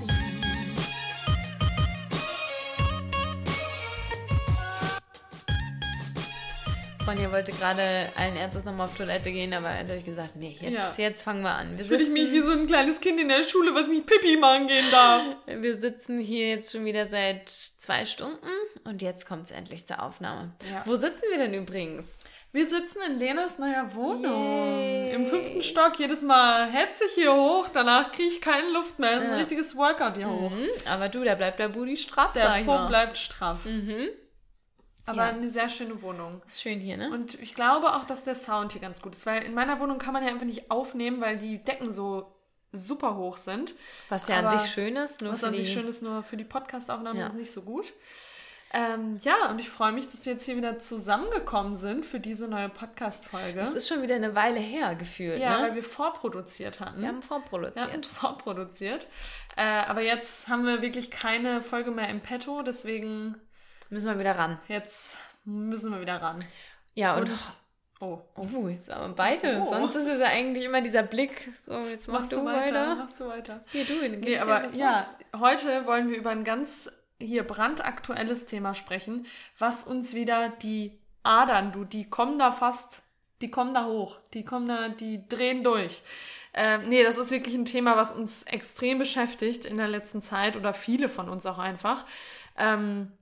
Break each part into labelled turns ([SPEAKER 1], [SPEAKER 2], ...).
[SPEAKER 1] body.
[SPEAKER 2] Ronja wollte gerade allen Ernstes nochmal auf Toilette gehen, aber jetzt habe ich gesagt, nee, jetzt,
[SPEAKER 3] Ja.
[SPEAKER 2] jetzt fangen wir an. Wir
[SPEAKER 3] Jetzt fühle ich mich
[SPEAKER 2] sitzen-
[SPEAKER 3] wie so ein kleines Kind in der Schule, was nicht Pipi machen gehen darf.
[SPEAKER 2] Wir sitzen hier jetzt schon wieder seit zwei Stunden und jetzt kommt es endlich zur Aufnahme.
[SPEAKER 3] Ja.
[SPEAKER 2] Wo sitzen wir denn übrigens?
[SPEAKER 3] Wir sitzen in Lenas neuer Wohnung.
[SPEAKER 2] Yay.
[SPEAKER 3] Im fünften Stock. Jedes Mal hetze ich hier hoch. Danach kriege ich keine Luft mehr. Es ist ein
[SPEAKER 2] Ja.
[SPEAKER 3] richtiges Workout hier hoch.
[SPEAKER 2] Mhm, aber du, da bleibt der Booty straff, sag
[SPEAKER 3] Der
[SPEAKER 2] ich
[SPEAKER 3] Po
[SPEAKER 2] mal.
[SPEAKER 3] bleibt straff.
[SPEAKER 2] Mhm.
[SPEAKER 3] Aber
[SPEAKER 2] Ja.
[SPEAKER 3] eine sehr schöne Wohnung.
[SPEAKER 2] Ist schön hier, ne?
[SPEAKER 3] Und ich glaube auch, dass der Sound hier ganz gut ist. Weil in meiner Wohnung kann man ja einfach nicht aufnehmen, weil die Decken so super hoch sind.
[SPEAKER 2] Was ja an
[SPEAKER 3] aber
[SPEAKER 2] sich schön ist, nur
[SPEAKER 3] Was
[SPEAKER 2] für
[SPEAKER 3] an
[SPEAKER 2] die...
[SPEAKER 3] sich schön ist, nur für die Podcast-Aufnahme
[SPEAKER 2] Ja.
[SPEAKER 3] ist nicht so gut. Ähm, ja, und ich freue mich, dass wir jetzt hier wieder zusammengekommen sind für diese neue Podcast-Folge.
[SPEAKER 2] Es ist schon wieder eine Weile her gefühlt,
[SPEAKER 3] Ja, weil
[SPEAKER 2] ne?
[SPEAKER 3] wir vorproduziert hatten.
[SPEAKER 2] Wir haben
[SPEAKER 3] Wir
[SPEAKER 2] vorproduziert.
[SPEAKER 3] hatten vorproduziert. Äh, aber jetzt haben wir wirklich keine Folge mehr im Petto, deswegen
[SPEAKER 2] Müssen wir wieder ran.
[SPEAKER 3] jetzt müssen wir wieder ran.
[SPEAKER 2] Ja, und...
[SPEAKER 3] Und- Oh,
[SPEAKER 2] Oh, jetzt waren wir beide.
[SPEAKER 3] Oh.
[SPEAKER 2] Sonst ist es ja eigentlich immer dieser Blick. So, jetzt machst, du weiter.
[SPEAKER 3] Machst du weiter.
[SPEAKER 2] Hier, du. dann
[SPEAKER 3] Nee, aber ja, heute wollen wir über ein ganz hier brandaktuelles Thema sprechen, was uns wieder die Adern, du, die kommen da fast, die kommen da hoch, die kommen da, die drehen durch. Ähm, nee, das ist wirklich ein Thema, was uns extrem beschäftigt in der letzten Zeit oder viele von uns auch einfach. Ähm,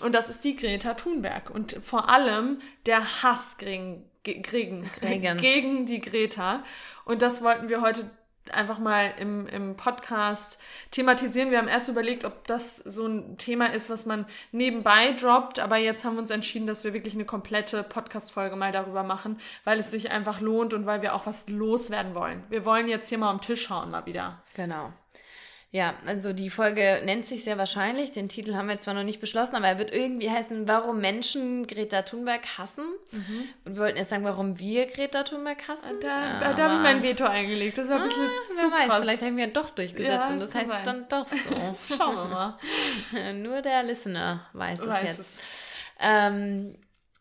[SPEAKER 3] und das ist die Greta Thunberg und vor allem der Hass gegen, ge- gegen,
[SPEAKER 2] Gegen.
[SPEAKER 3] gegen die Greta. Und das wollten wir heute einfach mal im, im Podcast thematisieren. Wir haben erst überlegt, ob das so ein Thema ist, was man nebenbei droppt, aber jetzt haben wir uns entschieden, dass wir wirklich eine komplette Podcast-Folge mal darüber machen, weil es sich einfach lohnt und weil wir auch was loswerden wollen. Wir wollen jetzt hier mal am Tisch hauen mal wieder.
[SPEAKER 2] Genau. Ja, also die Folge nennt sich sehr wahrscheinlich, den Titel haben wir zwar noch nicht beschlossen, aber er wird irgendwie heißen, warum Menschen Greta Thunberg hassen. Und wir wollten erst sagen, warum wir Greta Thunberg hassen.
[SPEAKER 3] Da, da, da habe ich mein Veto eingelegt. Das war ein bisschen
[SPEAKER 2] Ah,
[SPEAKER 3] zu
[SPEAKER 2] Wer weiß,
[SPEAKER 3] krass.
[SPEAKER 2] vielleicht haben wir doch durchgesetzt
[SPEAKER 3] Ja,
[SPEAKER 2] und
[SPEAKER 3] das
[SPEAKER 2] heißt
[SPEAKER 3] sein.
[SPEAKER 2] dann doch so.
[SPEAKER 3] Schauen wir mal.
[SPEAKER 2] Nur der Listener weiß,
[SPEAKER 3] Weiß
[SPEAKER 2] es jetzt.
[SPEAKER 3] es.
[SPEAKER 2] Ähm,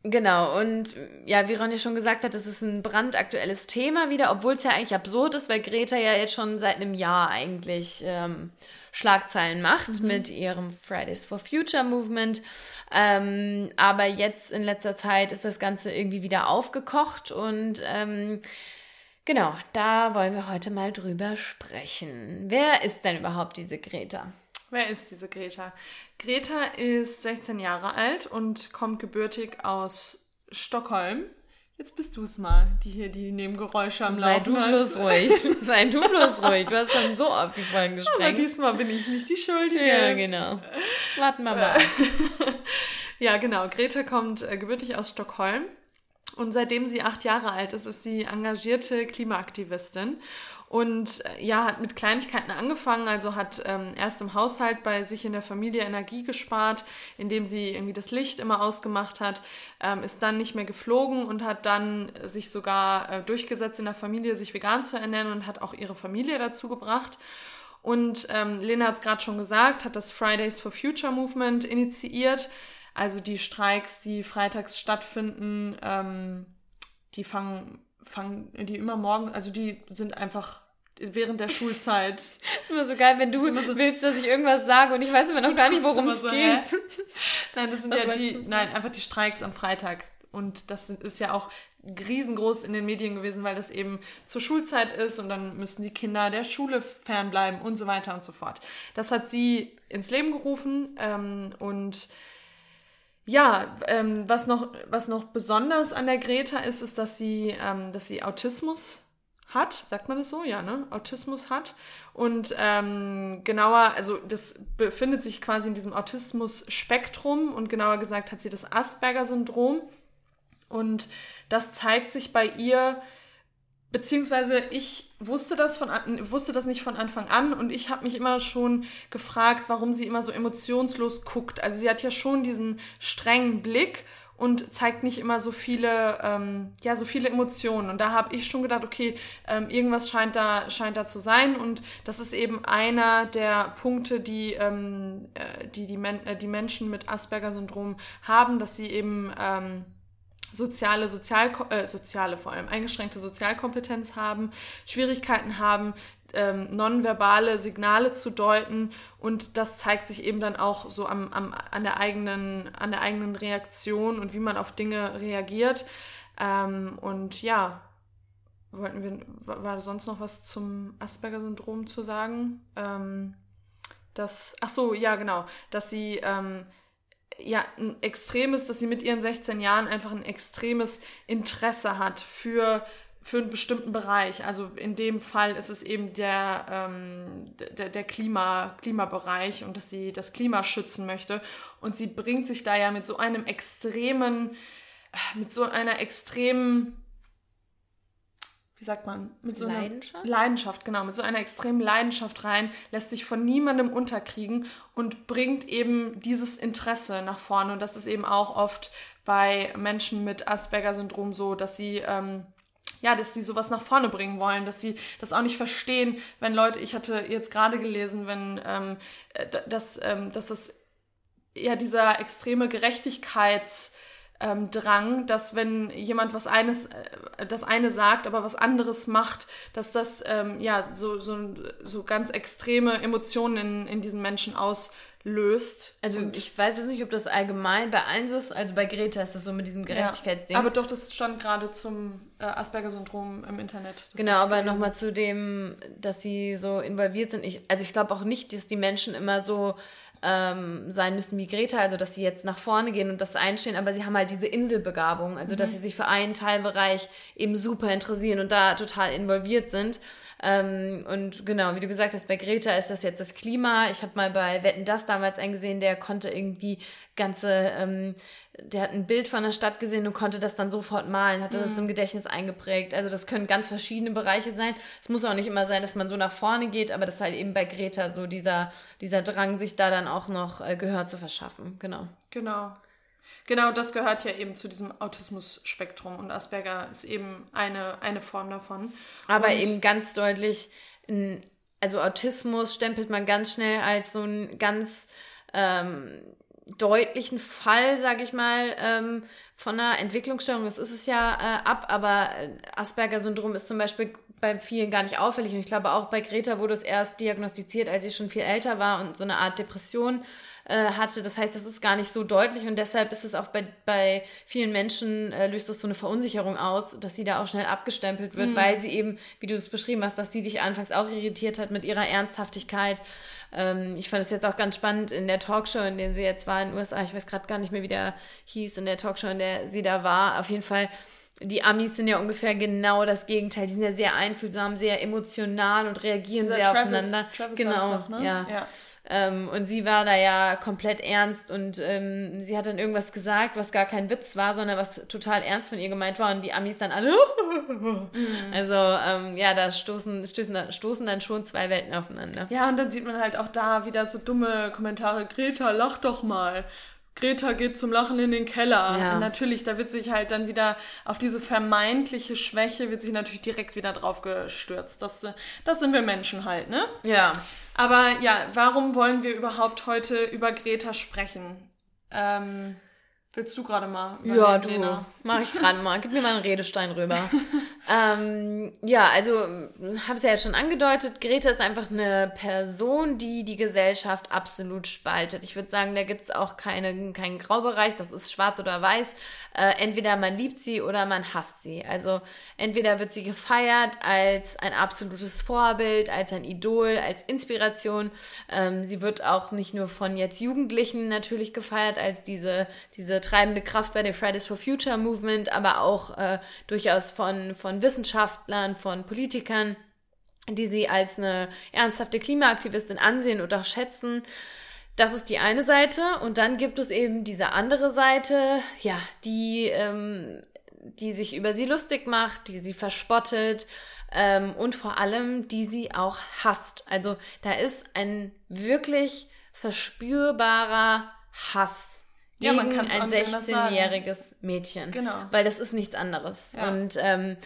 [SPEAKER 2] genau, und ja, wie Ronja schon gesagt hat, es ist ein brandaktuelles Thema wieder, obwohl es ja eigentlich absurd ist, weil Greta ja jetzt schon seit einem Jahr eigentlich ähm, Schlagzeilen macht mit ihrem Fridays for Future Movement. Ähm, aber jetzt in letzter Zeit ist das Ganze irgendwie wieder aufgekocht und ähm, genau, da wollen wir heute mal drüber sprechen. Wer ist denn überhaupt diese Greta?
[SPEAKER 3] Wer ist diese Greta? Greta ist 16 Jahre alt und kommt gebürtig aus Stockholm. Jetzt bist du es mal, die hier die Nebengeräusche am
[SPEAKER 2] Sei
[SPEAKER 3] Laufen
[SPEAKER 2] du
[SPEAKER 3] hat.
[SPEAKER 2] bloß ruhig. Sei du bloß ruhig. Du hast schon so oft die Folgen
[SPEAKER 3] Aber
[SPEAKER 2] gesprengt.
[SPEAKER 3] diesmal bin ich nicht die Schuldige.
[SPEAKER 2] Ja, genau. Warten wir mal.
[SPEAKER 3] Ja, genau. Greta kommt äh, gebürtig aus Stockholm. Und seitdem sie acht Jahre alt ist, ist sie engagierte Klimaaktivistin und äh, ja, hat mit Kleinigkeiten angefangen, also hat ähm, erst im Haushalt bei sich in der Familie Energie gespart, indem sie irgendwie das Licht immer ausgemacht hat, ähm, ist dann nicht mehr geflogen und hat dann sich sogar äh, durchgesetzt in der Familie, sich vegan zu ernähren und hat auch ihre Familie dazu gebracht. Und ähm, Lena hat es gerade schon gesagt, hat das Fridays for Future Movement initiiert. Also die Streiks, die freitags stattfinden, ähm, die fangen, fangen die immer morgen, also die sind einfach während der Schulzeit.
[SPEAKER 2] ist immer so geil, wenn du
[SPEAKER 3] immer so-
[SPEAKER 2] willst, dass ich irgendwas sage und ich weiß immer noch gar nicht, worum es
[SPEAKER 3] so,
[SPEAKER 2] geht.
[SPEAKER 3] hä? Nein, das sind
[SPEAKER 2] Was
[SPEAKER 3] ja die,
[SPEAKER 2] du?
[SPEAKER 3] nein, einfach die Streiks am Freitag. Und das ist ja auch riesengroß in den Medien gewesen, weil das eben zur Schulzeit ist und dann müssen die Kinder der Schule fernbleiben und so weiter und so fort. Das hat sie ins Leben gerufen ähm, und ja, ähm, was, noch, was noch besonders an der Greta ist, ist, dass sie, ähm, dass sie Autismus hat, sagt man das so? Ja, ne? Autismus hat. Und ähm, genauer, also das befindet sich quasi in diesem Autismus-Spektrum und genauer gesagt hat sie das Asperger-Syndrom. Und das zeigt sich bei ihr, beziehungsweise ich wusste das, von, wusste das nicht von Anfang an und ich habe mich immer schon gefragt, warum sie immer so emotionslos guckt. Also sie hat ja schon diesen strengen Blick und zeigt nicht immer so viele, ähm, ja, so viele Emotionen. Und da habe ich schon gedacht, okay, ähm, irgendwas scheint da, scheint da zu sein. Und das ist eben einer der Punkte, die ähm, äh, die, die, Men äh, die Menschen mit Asperger-Syndrom haben, dass sie eben ähm, soziale, Sozial äh, soziale vor allem eingeschränkte Sozialkompetenz haben, Schwierigkeiten haben, ähm, nonverbale Signale zu deuten und das zeigt sich eben dann auch so am, am, an, der eigenen, an der eigenen Reaktion und wie man auf Dinge reagiert. Ähm, und ja, wollten wir, war sonst noch was zum Asperger-Syndrom zu sagen? Ähm, dass, ach so, ja, genau, dass sie ähm, ja ein extremes, dass sie mit ihren 16 Jahren einfach ein extremes Interesse hat für für einen bestimmten Bereich. Also in dem Fall ist es eben der, ähm, der, der Klima, Klimabereich und dass sie das Klima schützen möchte. Und sie bringt sich da ja mit so einem extremen, mit so einer extremen, wie sagt man, mit so einer Leidenschaft? Leidenschaft, genau, mit so einer extremen Leidenschaft rein, lässt sich von niemandem unterkriegen und bringt eben dieses Interesse nach vorne. Und das ist eben auch oft bei Menschen mit Asperger-Syndrom so, dass sie ähm, ja, dass sie sowas nach vorne bringen wollen, dass sie das auch nicht verstehen, wenn Leute, ich hatte jetzt gerade gelesen, wenn ähm, äh, dass, ähm, dass das ja dieser extreme Gerechtigkeits ähm, Drang, dass wenn jemand was eines, äh, das eine sagt, aber was anderes macht, dass das ähm, ja so, so, so ganz extreme Emotionen in, in diesen Menschen aus löst.
[SPEAKER 2] Also ich weiß jetzt nicht, ob das allgemein bei allen so ist. Also bei Greta ist das so mit diesem Gerechtigkeitsding.
[SPEAKER 3] Ja, aber doch, das stand gerade zum äh, Asperger-Syndrom im Internet. Das
[SPEAKER 2] genau, aber nochmal zu dem, dass sie so involviert sind. Ich, also ich glaube auch nicht, dass die Menschen immer so ähm, sein müssen wie Greta, also dass sie jetzt nach vorne gehen und das einstehen, aber sie haben halt diese Inselbegabung, also mhm. dass sie sich für einen Teilbereich eben super interessieren und da total involviert sind. Ähm, und genau, wie du gesagt hast, bei Greta ist das jetzt das Klima. Ich habe mal bei Wetten das damals eingesehen, der konnte irgendwie ganze, ähm, der hat ein Bild von der Stadt gesehen und konnte das dann sofort malen, hatte mhm. das im Gedächtnis eingeprägt. Also das können ganz verschiedene Bereiche sein. Es muss auch nicht immer sein, dass man so nach vorne geht, aber das ist halt eben bei Greta so dieser, dieser Drang, sich da dann auch noch äh, Gehör zu verschaffen. Genau.
[SPEAKER 3] Genau. Genau, das gehört ja eben zu diesem Autismus-Spektrum und Asperger ist eben eine, eine Form davon.
[SPEAKER 2] Aber und eben ganz deutlich, also Autismus stempelt man ganz schnell als so einen ganz ähm, deutlichen Fall, sage ich mal, ähm, von einer Entwicklungsstörung. Das ist es ja äh, ab, aber Asperger-Syndrom ist zum Beispiel bei vielen gar nicht auffällig. Und ich glaube, auch bei Greta wurde es erst diagnostiziert, als sie schon viel älter war und so eine Art Depression äh, hatte. Das heißt, das ist gar nicht so deutlich und deshalb ist es auch bei, bei vielen Menschen, äh, löst das so eine Verunsicherung aus, dass sie da auch schnell abgestempelt wird, mhm. weil sie eben, wie du es beschrieben hast, dass sie dich anfangs auch irritiert hat mit ihrer Ernsthaftigkeit. Ähm, ich fand es jetzt auch ganz spannend in der Talkshow, in der sie jetzt war in den USA. Ich weiß gerade gar nicht mehr, wie der hieß, in der Talkshow, in der sie da war. Auf jeden Fall die Amis sind ja ungefähr genau das Gegenteil. Die sind ja sehr einfühlsam, sehr emotional und reagieren Dieser sehr Travis, aufeinander. Travis genau, noch, ne? ja. ja. Ähm, und sie war da ja komplett ernst und ähm, sie hat dann irgendwas gesagt, was gar kein Witz war, sondern was total ernst von ihr gemeint war und die Amis dann alle. mhm. Also ähm, ja, da stoßen, stoßen, stoßen dann schon zwei Welten aufeinander.
[SPEAKER 3] Ja, und dann sieht man halt auch da wieder so dumme Kommentare. Greta, lach doch mal. Greta geht zum Lachen in den Keller. Ja. Natürlich, da wird sich halt dann wieder auf diese vermeintliche Schwäche, wird sich natürlich direkt wieder drauf gestürzt. Das, das sind wir Menschen halt, ne?
[SPEAKER 2] Ja.
[SPEAKER 3] Aber ja, warum wollen wir überhaupt heute über Greta sprechen? Ähm, willst du gerade mal?
[SPEAKER 2] Ja, du. Lena? Mach ich gerade mal. Gib mir mal einen Redestein rüber. ähm, ja, also habe es ja jetzt schon angedeutet. Greta ist einfach eine Person, die die Gesellschaft absolut spaltet. Ich würde sagen, da gibt es auch keine, keinen Graubereich. Das ist schwarz oder weiß. Äh, entweder man liebt sie oder man hasst sie. Also entweder wird sie gefeiert als ein absolutes Vorbild, als ein Idol, als Inspiration. Ähm, sie wird auch nicht nur von jetzt Jugendlichen natürlich gefeiert als diese, diese treibende Kraft bei der Fridays for Future Movement, aber auch äh, durchaus von, von Wissenschaftlern, von Politikern die sie als eine ernsthafte Klimaaktivistin ansehen oder schätzen. Das ist die eine Seite und dann gibt es eben diese andere Seite, ja, die, ähm, die sich über sie lustig macht, die sie verspottet ähm, und vor allem, die sie auch hasst. Also da ist ein wirklich verspürbarer Hass ja, gegen ein 16-jähriges Mädchen.
[SPEAKER 3] Genau.
[SPEAKER 2] Weil das ist nichts anderes. Ja. Und ähm,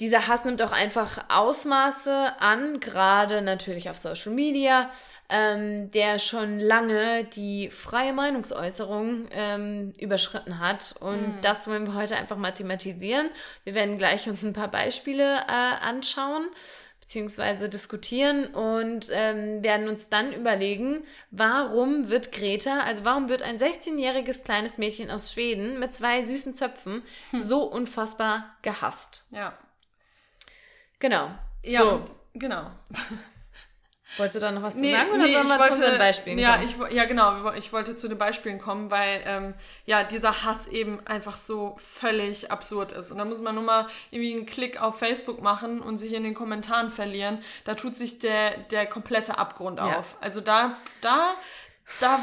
[SPEAKER 2] dieser Hass nimmt auch einfach Ausmaße an, gerade natürlich auf Social Media, ähm, der schon lange die freie Meinungsäußerung ähm, überschritten hat. Und mhm. das wollen wir heute einfach mal thematisieren. Wir werden gleich uns ein paar Beispiele äh, anschauen, beziehungsweise diskutieren und ähm, werden uns dann überlegen, warum wird Greta, also warum wird ein 16-jähriges kleines Mädchen aus Schweden mit zwei süßen Zöpfen hm. so unfassbar gehasst.
[SPEAKER 3] Ja.
[SPEAKER 2] Genau.
[SPEAKER 3] Ja, so. genau.
[SPEAKER 2] Wolltest du da noch was zu sagen oder nee, sollen wir wollte, zu unseren Beispielen
[SPEAKER 3] ja, kommen? Ich, ja, genau. Ich wollte zu den Beispielen kommen, weil ähm, ja dieser Hass eben einfach so völlig absurd ist. Und da muss man nur mal irgendwie einen Klick auf Facebook machen und sich in den Kommentaren verlieren. Da tut sich der, der komplette Abgrund ja. auf. Also da, da, da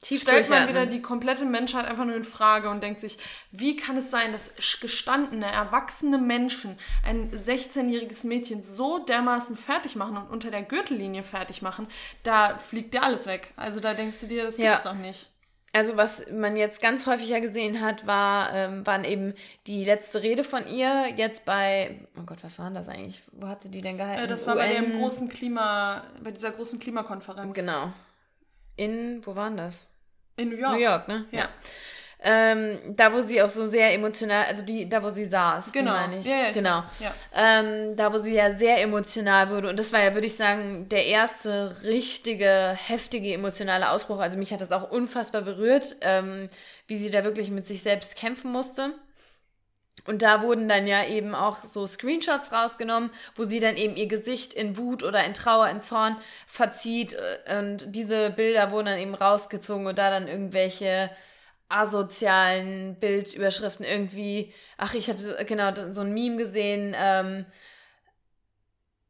[SPEAKER 3] Tief stellt man wieder die komplette Menschheit einfach nur in Frage und denkt sich, wie kann es sein, dass gestandene, erwachsene Menschen ein 16-jähriges Mädchen so dermaßen fertig machen und unter der Gürtellinie fertig machen, da fliegt dir alles weg. Also da denkst du dir, das gibt's ja. doch nicht.
[SPEAKER 2] Also was man jetzt ganz häufig ja gesehen hat, war, ähm, waren eben die letzte Rede von ihr jetzt bei, oh Gott, was war das eigentlich? Wo hat sie die denn gehalten? Äh,
[SPEAKER 3] das war UN. bei dem großen Klima, bei dieser großen Klimakonferenz.
[SPEAKER 2] Genau. In, wo waren das?
[SPEAKER 3] In New York.
[SPEAKER 2] New York, ne? Ja. ja. Ähm, da, wo sie auch so sehr emotional, also die, da, wo sie saß, genau. die meine ich. Ja, ja, genau. Ja. Ähm, da, wo sie ja sehr emotional wurde. Und das war ja, würde ich sagen, der erste richtige, heftige emotionale Ausbruch. Also mich hat das auch unfassbar berührt, ähm, wie sie da wirklich mit sich selbst kämpfen musste. Und da wurden dann ja eben auch so Screenshots rausgenommen, wo sie dann eben ihr Gesicht in Wut oder in Trauer, in Zorn verzieht. Äh, und diese Bilder wurden dann eben rausgezogen und da dann irgendwelche asozialen Bildüberschriften irgendwie, ach, ich habe genau so ein Meme gesehen, ähm,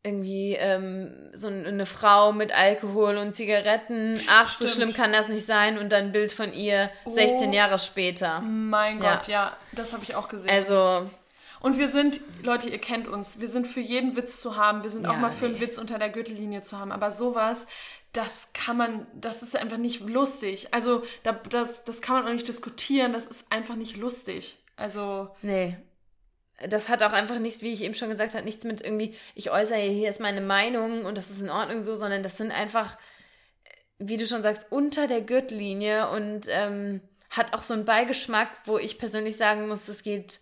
[SPEAKER 2] irgendwie ähm, so eine Frau mit Alkohol und Zigaretten. Ach, Stimmt. so schlimm kann das nicht sein. Und dann ein Bild von ihr 16 oh, Jahre später.
[SPEAKER 3] Mein Gott, ja, ja das habe ich auch gesehen.
[SPEAKER 2] Also.
[SPEAKER 3] Und wir sind, Leute, ihr kennt uns, wir sind für jeden Witz zu haben. Wir sind ja, auch mal für nee. einen Witz unter der Gürtellinie zu haben. Aber sowas, das kann man, das ist einfach nicht lustig. Also, das, das kann man auch nicht diskutieren. Das ist einfach nicht lustig. Also.
[SPEAKER 2] Nee, das hat auch einfach nichts, wie ich eben schon gesagt habe, nichts mit irgendwie, ich äußere hier ist meine Meinung und das ist in Ordnung so, sondern das sind einfach, wie du schon sagst, unter der Gürtellinie und ähm, hat auch so einen Beigeschmack, wo ich persönlich sagen muss, das geht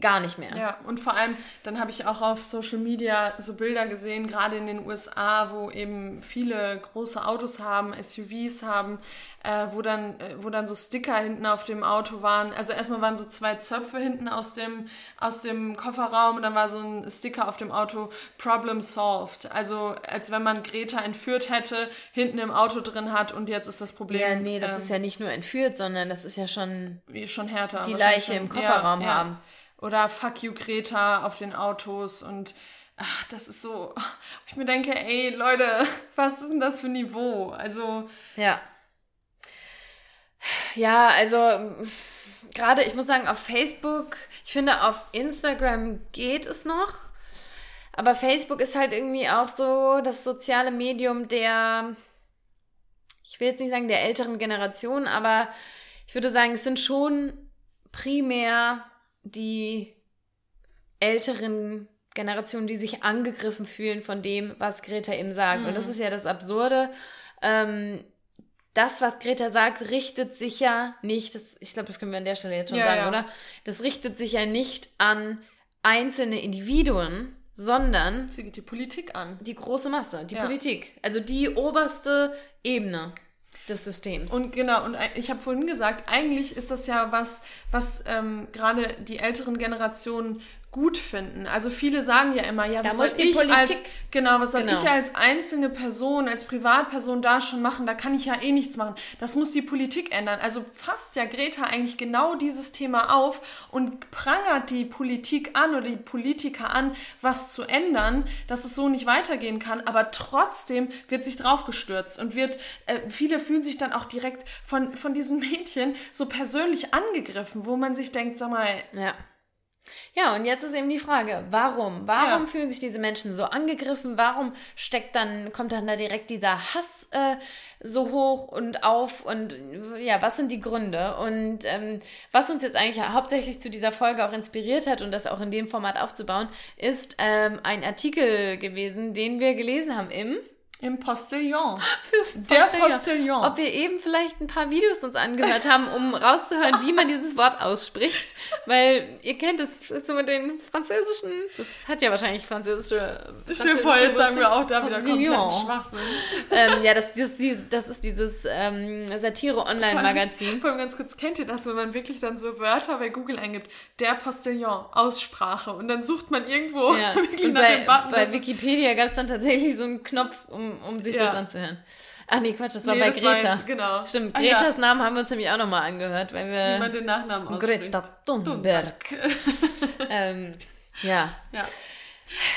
[SPEAKER 2] gar nicht mehr.
[SPEAKER 3] Ja, und vor allem, dann habe ich auch auf Social Media so Bilder gesehen, gerade in den USA, wo eben viele große Autos haben, SUVs haben, äh, wo, dann, äh, wo dann so Sticker hinten auf dem Auto waren. Also erstmal waren so zwei Zöpfe hinten aus dem, aus dem Kofferraum und dann war so ein Sticker auf dem Auto Problem solved. Also als wenn man Greta entführt hätte, hinten im Auto drin hat und jetzt ist das Problem.
[SPEAKER 2] Ja, nee, das ähm, ist ja nicht nur entführt, sondern das ist ja schon,
[SPEAKER 3] schon härter.
[SPEAKER 2] Die Leiche schon, im Kofferraum ja, haben. Ja
[SPEAKER 3] oder Fuck you Greta auf den Autos und ach, das ist so, ich mir denke, ey Leute, was ist denn das für ein Niveau? Also.
[SPEAKER 2] Ja. Ja, also gerade, ich muss sagen, auf Facebook, ich finde, auf Instagram geht es noch. Aber Facebook ist halt irgendwie auch so das soziale Medium der, ich will jetzt nicht sagen der älteren Generation, aber ich würde sagen, es sind schon primär die älteren Generationen, die sich angegriffen fühlen von dem, was Greta eben sagt. Mhm. Und das mhm. ist ja das Absurde. Ähm, das, was Greta sagt, richtet sich ja nicht, das, ich glaube, das können wir an der Stelle jetzt schon ja, sagen, ja. oder? Das richtet sich ja nicht an einzelne Individuen, sondern.
[SPEAKER 3] Sie geht die Politik an.
[SPEAKER 2] Die große Masse, die ja. Politik. Also die oberste Ebene des Systems.
[SPEAKER 3] Und genau, und ich habe vorhin gesagt, eigentlich ist das ja was, was ähm, gerade die älteren Generationen gut finden. Also viele sagen ja immer, ja, was soll ich Politik, als genau, was soll genau. ich als einzelne Person, als Privatperson da schon machen? Da kann ich ja eh nichts machen. Das muss die Politik ändern. Also fasst ja Greta eigentlich genau dieses Thema auf und prangert die Politik an oder die Politiker an, was zu ändern, dass es so nicht weitergehen kann. Aber trotzdem wird sich draufgestürzt und wird äh, viele fühlen sich dann auch direkt von von diesen Mädchen so persönlich angegriffen, wo man sich denkt, sag mal,
[SPEAKER 2] ja ja, und jetzt ist eben die Frage, warum? Warum ja. fühlen sich diese Menschen so angegriffen? Warum steckt dann, kommt dann da direkt dieser Hass äh, so hoch und auf? Und ja, was sind die Gründe? Und ähm, was uns jetzt eigentlich hauptsächlich zu dieser Folge auch inspiriert hat und das auch in dem Format aufzubauen, ist ähm, ein Artikel gewesen, den wir gelesen haben im
[SPEAKER 3] Im Postillon. Der
[SPEAKER 2] Postillon. Ob wir eben vielleicht ein paar Videos uns angehört haben, um rauszuhören, wie man dieses Wort ausspricht. Weil ihr kennt es so mit den französischen, das hat ja wahrscheinlich französische. französische vor, jetzt sagen wir auch da wieder kompletten Schwachsinn. Ähm, ja, das, das, das ist dieses ähm, Satire-Online-Magazin.
[SPEAKER 3] Vor allem ganz kurz, kennt ihr das, wenn man wirklich dann so Wörter bei Google eingibt? Der Postillon, Aussprache. Und dann sucht man irgendwo ja. wirklich
[SPEAKER 2] nach bei, dem Button. Bei Wikipedia gab es dann tatsächlich so einen Knopf, um um, sich ja. das anzuhören. Ach nee, Quatsch, das war nee, bei das Greta. War jetzt, genau. Stimmt, ah, Gretas ja. Namen haben wir uns nämlich auch nochmal angehört, weil wir. Wie man den Nachnamen ausspricht. Greta Thunberg. ähm,
[SPEAKER 3] ja. Ja.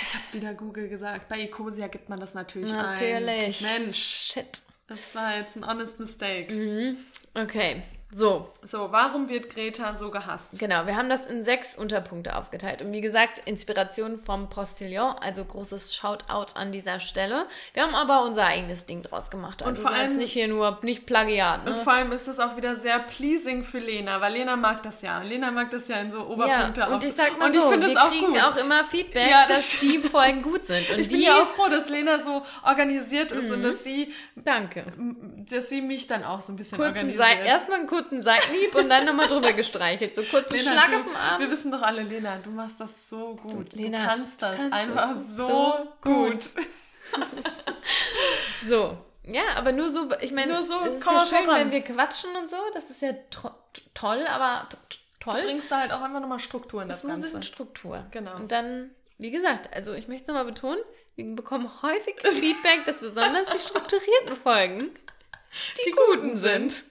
[SPEAKER 3] Ich habe wieder Google gesagt. Bei Ecosia gibt man das natürlich, natürlich. ein. Mensch. Shit. Das war jetzt ein honest mistake.
[SPEAKER 2] Mhm. Okay. So.
[SPEAKER 3] So, warum wird Greta so gehasst?
[SPEAKER 2] Genau, wir haben das in sechs Unterpunkte aufgeteilt. Und wie gesagt, Inspiration vom Postillon, also großes Shoutout an dieser Stelle. Wir haben aber unser eigenes Ding draus gemacht. Also und vor allem nicht hier nur, nicht Plagiat.
[SPEAKER 3] Ne? Und vor allem ist das auch wieder sehr pleasing für Lena, weil Lena mag das ja. Lena mag das ja in so Oberpunkte.
[SPEAKER 2] Ja, und ich sag mal und so, wir auch kriegen gut. auch immer Feedback, ja, das dass die Folgen gut sind. Und
[SPEAKER 3] ich bin ja auch froh, dass Lena so organisiert ist mhm. und dass sie...
[SPEAKER 2] Danke.
[SPEAKER 3] Dass sie mich dann auch so ein bisschen
[SPEAKER 2] Kurzen organisiert. Erstmal ein kurzen Seitenhieb und dann nochmal drüber gestreichelt. So kurz
[SPEAKER 3] einen Schlag du, auf den Arm. Wir wissen doch alle, Lena, du machst das so gut. Du, Lena, du kannst das kannst einfach das so, so, gut.
[SPEAKER 2] so. Ja, aber nur so, ich meine, so es ist ja schön, voran. wenn wir quatschen und so. Das ist ja toll, aber toll.
[SPEAKER 3] Du bringst da halt auch einfach nochmal Struktur in das
[SPEAKER 2] es Ganze. Es muss ein bisschen Struktur. Genau. Und dann, wie gesagt, also ich möchte es nochmal betonen, wir bekommen häufig Feedback, dass besonders die strukturierten Folgen die, die guten sind.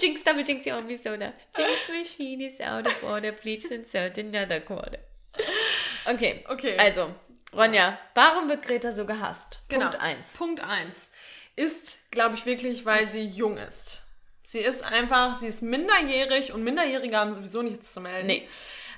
[SPEAKER 2] Jinx double jinx your only soda. Jinx machine is out of order. Please insert another quarter. Okay. Okay. Also, Ronja, warum wird Greta so gehasst?
[SPEAKER 3] Genau. Punkt 1. Punkt 1 ist, glaube ich, wirklich, weil sie jung ist. Sie ist einfach, sie ist minderjährig und Minderjährige haben sowieso nichts zu melden. Nee.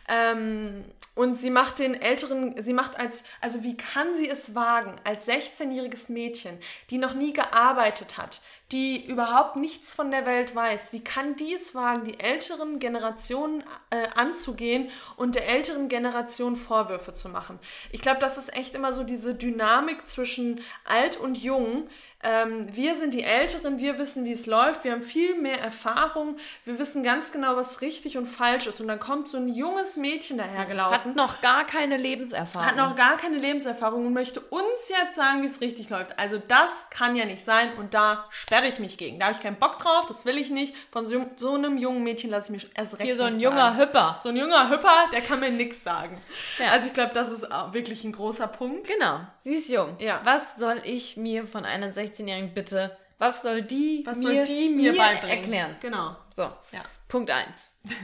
[SPEAKER 3] Ähm, und sie macht den älteren, sie macht als, also wie kann sie es wagen, als 16-jähriges Mädchen, die noch nie gearbeitet hat, die überhaupt nichts von der Welt weiß, wie kann die es wagen, die älteren Generationen äh, anzugehen und der älteren Generation Vorwürfe zu machen? Ich glaube, das ist echt immer so diese Dynamik zwischen alt und jung, ähm, wir sind die Älteren, wir wissen, wie es läuft, wir haben viel mehr Erfahrung, wir wissen ganz genau, was richtig und falsch ist. Und dann kommt so ein junges Mädchen dahergelaufen.
[SPEAKER 2] Hat noch gar keine Lebenserfahrung.
[SPEAKER 3] Hat noch gar keine Lebenserfahrung und möchte uns jetzt sagen, wie es richtig läuft. Also das kann ja nicht sein und da sperre ich mich gegen. Da habe ich keinen Bock drauf, das will ich nicht. Von so, so einem jungen Mädchen lasse ich mich erst recht
[SPEAKER 2] Hier so ein junger sagen. Hüpper.
[SPEAKER 3] So ein junger Hüpper, der kann mir nichts sagen. Ja. Also ich glaube, das ist wirklich ein großer Punkt.
[SPEAKER 2] Genau, sie ist jung. Ja. Was soll ich mir von einer 16 16-Jährigen bitte, was soll die, was mir, soll die mir, mir erklären?
[SPEAKER 3] Genau.
[SPEAKER 2] So, ja. Punkt 1.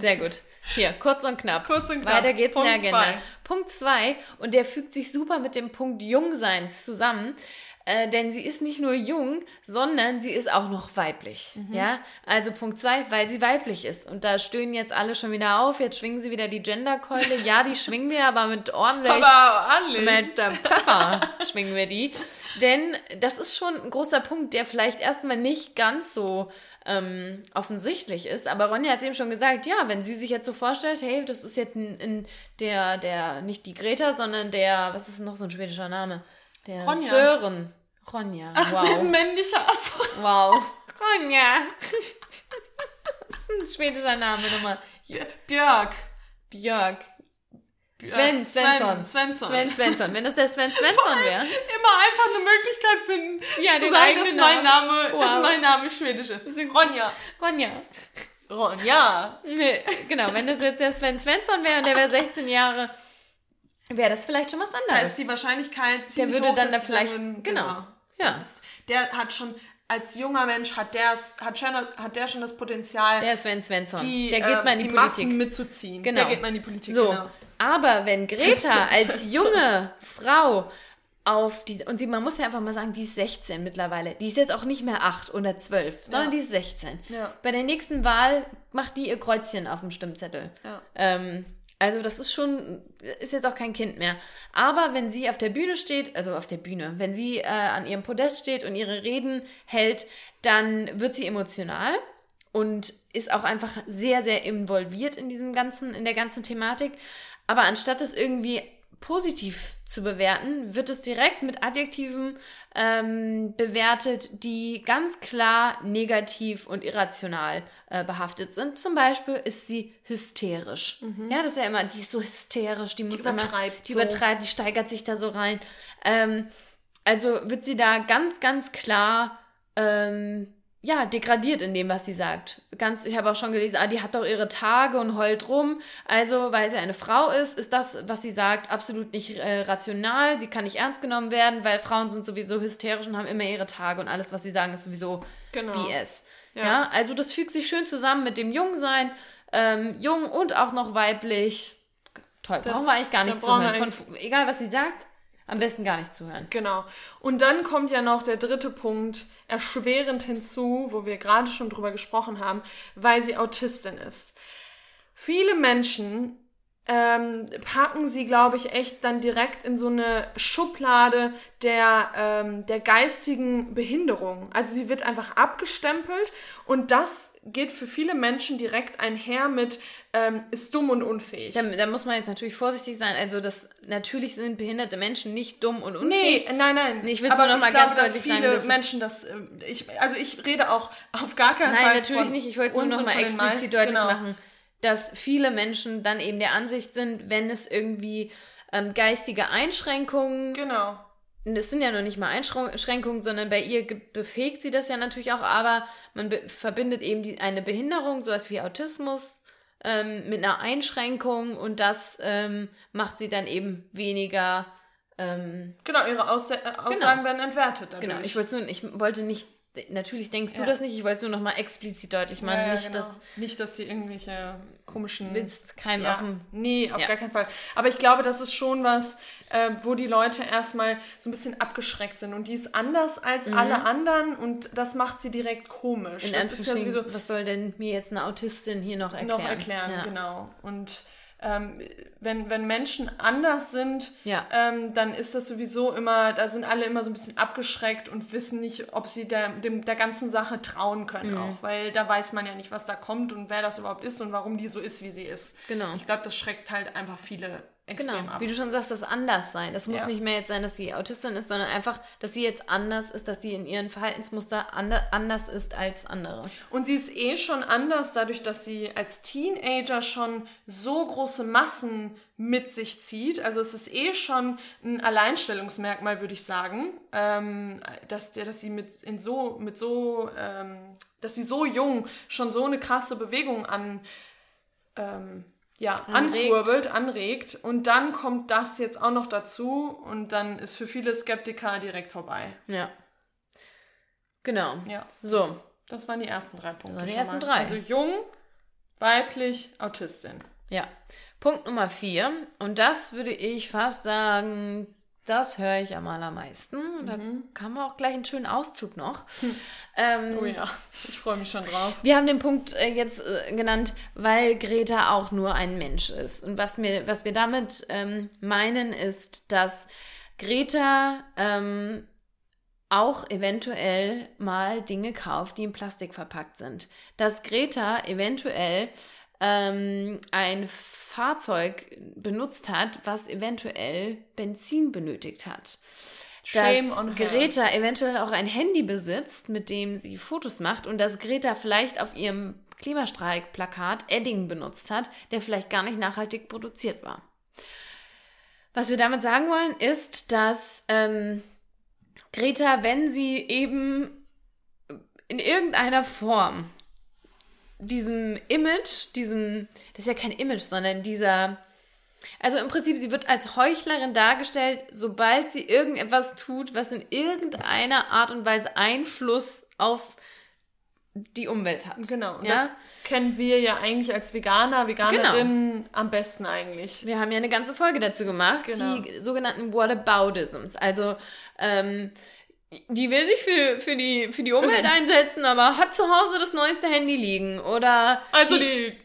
[SPEAKER 2] Sehr gut. Hier, kurz und knapp. Kurz und knapp. Weiter geht's Punkt in der Agenda. Zwei. Punkt 2, und der fügt sich super mit dem Punkt Jungseins zusammen. Äh, denn sie ist nicht nur jung, sondern sie ist auch noch weiblich. Mhm. Ja, also Punkt zwei, weil sie weiblich ist. Und da stöhnen jetzt alle schon wieder auf. Jetzt schwingen sie wieder die Genderkeule. Ja, die schwingen wir, aber mit ordentlich. Aber ordentlich. Mit äh, Pfeffer schwingen wir die. Denn das ist schon ein großer Punkt, der vielleicht erstmal nicht ganz so ähm, offensichtlich ist. Aber Ronja hat es eben schon gesagt, ja, wenn sie sich jetzt so vorstellt, hey, das ist jetzt ein, ein, der, der, nicht die Greta, sondern der, was ist noch so ein schwedischer Name? Der Ronja. Sören. Ronja.
[SPEAKER 3] Ach, wow. ein männlicher. Achso.
[SPEAKER 2] Wow. Ronja. das ist ein schwedischer Name nochmal.
[SPEAKER 3] Björk.
[SPEAKER 2] Björk. Sven Svensson. Sven Svensson. Sven Svensson. Wenn das der Sven Svensson wäre.
[SPEAKER 3] Immer einfach eine Möglichkeit finden, ja, zu sagen, dass mein Name, wow. dass mein Name schwedisch ist. Ronja.
[SPEAKER 2] Ronja.
[SPEAKER 3] Ronja.
[SPEAKER 2] Nee, genau, wenn das jetzt der Sven Svensson wäre und der wäre 16 Jahre wäre das vielleicht schon was anderes. Da
[SPEAKER 3] ist die Wahrscheinlichkeit
[SPEAKER 2] ziemlich Der würde hoch, dann da vielleicht, dann, genau. genau.
[SPEAKER 3] Ja. Ist, der hat schon, als junger Mensch hat der, hat, schon, hat der schon das Potenzial.
[SPEAKER 2] Der ist Sven Svensson. Die, der geht mal in die, die Politik. Massen
[SPEAKER 3] mitzuziehen. Genau. Der geht mal in die Politik.
[SPEAKER 2] So. Genau. Aber wenn Greta als junge Frau auf die, und sie, man muss ja einfach mal sagen, die ist 16 mittlerweile. Die ist jetzt auch nicht mehr 8 oder 12, sondern ja. die ist 16. Ja. Bei der nächsten Wahl macht die ihr Kreuzchen auf dem Stimmzettel. Ja. Ähm, also das ist schon, ist jetzt auch kein Kind mehr. Aber wenn sie auf der Bühne steht, also auf der Bühne, wenn sie äh, an ihrem Podest steht und ihre Reden hält, dann wird sie emotional und ist auch einfach sehr, sehr involviert in diesem ganzen, in der ganzen Thematik. Aber anstatt es irgendwie positiv zu bewerten, wird es direkt mit Adjektiven ähm, bewertet, die ganz klar negativ und irrational äh, behaftet sind. Zum Beispiel ist sie hysterisch. Ja, das ist ja immer, die ist so hysterisch, die muss immer,
[SPEAKER 3] übertreibt
[SPEAKER 2] die
[SPEAKER 3] so.
[SPEAKER 2] übertreibt, die steigert sich da so rein. Ähm, also wird sie da ganz, ganz klar ähm, ja, degradiert in dem, was sie sagt. Ganz, ich habe auch schon gelesen, ah, die hat doch ihre Tage und heult rum. Also, weil sie eine Frau ist, ist das, was sie sagt, absolut nicht äh, rational. Sie kann nicht ernst genommen werden, weil Frauen sind sowieso hysterisch und haben immer ihre Tage und alles, was sie sagen, ist sowieso
[SPEAKER 3] Genau.
[SPEAKER 2] BS. Ja.
[SPEAKER 3] Ja.
[SPEAKER 2] also das fügt sich schön zusammen mit dem Jungsein, ähm, jung und auch noch weiblich. Toll,
[SPEAKER 3] Das-
[SPEAKER 2] brauchen wir eigentlich gar nicht zuhören. Von, egal, was sie sagt, am besten gar nicht zuhören.
[SPEAKER 3] Genau. Und dann kommt ja noch der dritte Punkt erschwerend hinzu, wo wir gerade schon drüber gesprochen haben, weil sie Autistin ist. Viele Menschen ähm, packen sie, glaube ich, echt dann direkt in so eine Schublade der, ähm, der geistigen Behinderung. Also sie wird einfach abgestempelt und das geht für viele Menschen direkt einher mit ähm, ist dumm und unfähig.
[SPEAKER 2] Da, da muss man jetzt natürlich vorsichtig sein. Also, das natürlich sind behinderte Menschen nicht dumm und
[SPEAKER 3] Nee,
[SPEAKER 2] unfähig.
[SPEAKER 3] nein, nein.
[SPEAKER 2] Nee, ich will's
[SPEAKER 3] Aber
[SPEAKER 2] nur noch mal
[SPEAKER 3] glaube,
[SPEAKER 2] ganz deutlich
[SPEAKER 3] viele
[SPEAKER 2] sagen, das ist-
[SPEAKER 3] Menschen das, äh, ich, also ich rede auch auf gar keinen Fall
[SPEAKER 2] Nein, natürlich nicht. Ich wollte es nur noch mal explizit
[SPEAKER 3] meisten.
[SPEAKER 2] deutlich
[SPEAKER 3] Genau.
[SPEAKER 2] machen, dass viele Menschen dann eben der Ansicht sind, wenn es irgendwie ähm, geistige Einschränkungen
[SPEAKER 3] Genau.
[SPEAKER 2] Es sind ja noch nicht mal Einschränkungen, sondern bei ihr befähigt sie das ja natürlich auch, aber man verbindet eben die, eine Behinderung, sowas wie Autismus, ähm, mit einer Einschränkung und das ähm, macht sie dann eben weniger. Ähm,
[SPEAKER 3] Genau, ihre Aussa Aussagen werden entwertet dadurch.
[SPEAKER 2] genau, ich, wollte nur, ich wollte nicht, natürlich denkst du
[SPEAKER 3] Ja.
[SPEAKER 2] das nicht, ich wollte es nur noch mal explizit deutlich machen,
[SPEAKER 3] ja,
[SPEAKER 2] nicht,
[SPEAKER 3] genau.
[SPEAKER 2] dass
[SPEAKER 3] nicht, dass sie irgendwelche komischen...
[SPEAKER 2] willst keinem
[SPEAKER 3] ja,
[SPEAKER 2] dem
[SPEAKER 3] nee, auf
[SPEAKER 2] Ja.
[SPEAKER 3] gar keinen Fall. Aber ich glaube, das ist schon was, äh, wo die Leute erstmal so ein bisschen abgeschreckt sind. Und die ist anders als alle anderen und das macht sie direkt komisch.
[SPEAKER 2] Mhm. in
[SPEAKER 3] das ist ja sowieso
[SPEAKER 2] was soll denn mir jetzt eine Autistin hier noch erklären?
[SPEAKER 3] noch erklären, genau. Und ähm, wenn, wenn Menschen anders sind,
[SPEAKER 2] Ja.
[SPEAKER 3] ähm, dann ist das sowieso immer, da sind alle immer so ein bisschen abgeschreckt und wissen nicht, ob sie der, dem, der ganzen Sache trauen können
[SPEAKER 2] Mhm.
[SPEAKER 3] auch, weil da weiß man ja nicht, was da kommt und wer das überhaupt ist und warum die so ist, wie sie ist.
[SPEAKER 2] Genau.
[SPEAKER 3] Ich glaube, das schreckt halt einfach viele extrem
[SPEAKER 2] Genau,
[SPEAKER 3] ab.
[SPEAKER 2] wie du schon sagst, das anders sein. Das muss
[SPEAKER 3] Ja.
[SPEAKER 2] nicht mehr jetzt sein, dass sie Autistin ist, sondern einfach, dass sie jetzt anders ist, dass sie in ihren Verhaltensmuster ande anders ist als andere.
[SPEAKER 3] Und sie ist eh schon anders, dadurch, dass sie als Teenager schon so große Massen mit sich zieht. Also es ist eh schon ein Alleinstellungsmerkmal, würde ich sagen, ähm, dass, der- dass sie mit in so mit so, ähm, dass sie so jung schon so eine krasse Bewegung an ähm, ja,
[SPEAKER 2] Anregt.
[SPEAKER 3] ankurbelt, anregt. Und dann kommt das jetzt auch noch dazu und dann ist für viele Skeptiker direkt vorbei.
[SPEAKER 2] Ja. Genau.
[SPEAKER 3] Ja.
[SPEAKER 2] So.
[SPEAKER 3] Das waren die ersten drei Punkte.
[SPEAKER 2] waren die ersten drei.
[SPEAKER 3] Also jung, weiblich, Autistin.
[SPEAKER 2] Ja. Punkt Nummer vier. Und das würde ich fast sagen, das höre ich am allermeisten. Und da kann man auch gleich einen schönen Auszug noch. Ähm,
[SPEAKER 3] Oh ja, ich freue mich schon drauf.
[SPEAKER 2] Wir haben den Punkt äh, jetzt äh, genannt, weil Greta auch nur ein Mensch ist. Und was, mir, was wir damit ähm, meinen, ist, dass Greta ähm, auch eventuell mal Dinge kauft, die in Plastik verpackt sind. Dass Greta eventuell ähm, ein Fahrzeug benutzt hat, was eventuell Benzin benötigt hat.
[SPEAKER 3] Shame
[SPEAKER 2] dass. Greta eventuell auch ein Handy besitzt, mit dem sie Fotos macht und dass Greta vielleicht auf ihrem Klimastreik-Plakat Edding benutzt hat, der vielleicht gar nicht nachhaltig produziert war. Was wir damit sagen wollen, ist, dass ähm, Greta, wenn sie eben in irgendeiner Form diesem Image, diesem, das ist ja kein Image, sondern dieser, also im Prinzip, sie wird als Heuchlerin dargestellt, sobald sie irgendetwas tut, was in irgendeiner Art und Weise Einfluss auf die Umwelt hat.
[SPEAKER 3] Genau,
[SPEAKER 2] Ja?
[SPEAKER 3] das kennen wir ja eigentlich als Veganer, Veganerinnen am besten eigentlich.
[SPEAKER 2] Wir haben ja eine ganze Folge dazu gemacht,
[SPEAKER 3] Genau.
[SPEAKER 2] die sogenannten Whataboutisms. Also, ähm, die will sich für, für, die, für die Umwelt einsetzen, aber hat zu Hause das neueste Handy liegen. Oder
[SPEAKER 3] Also die,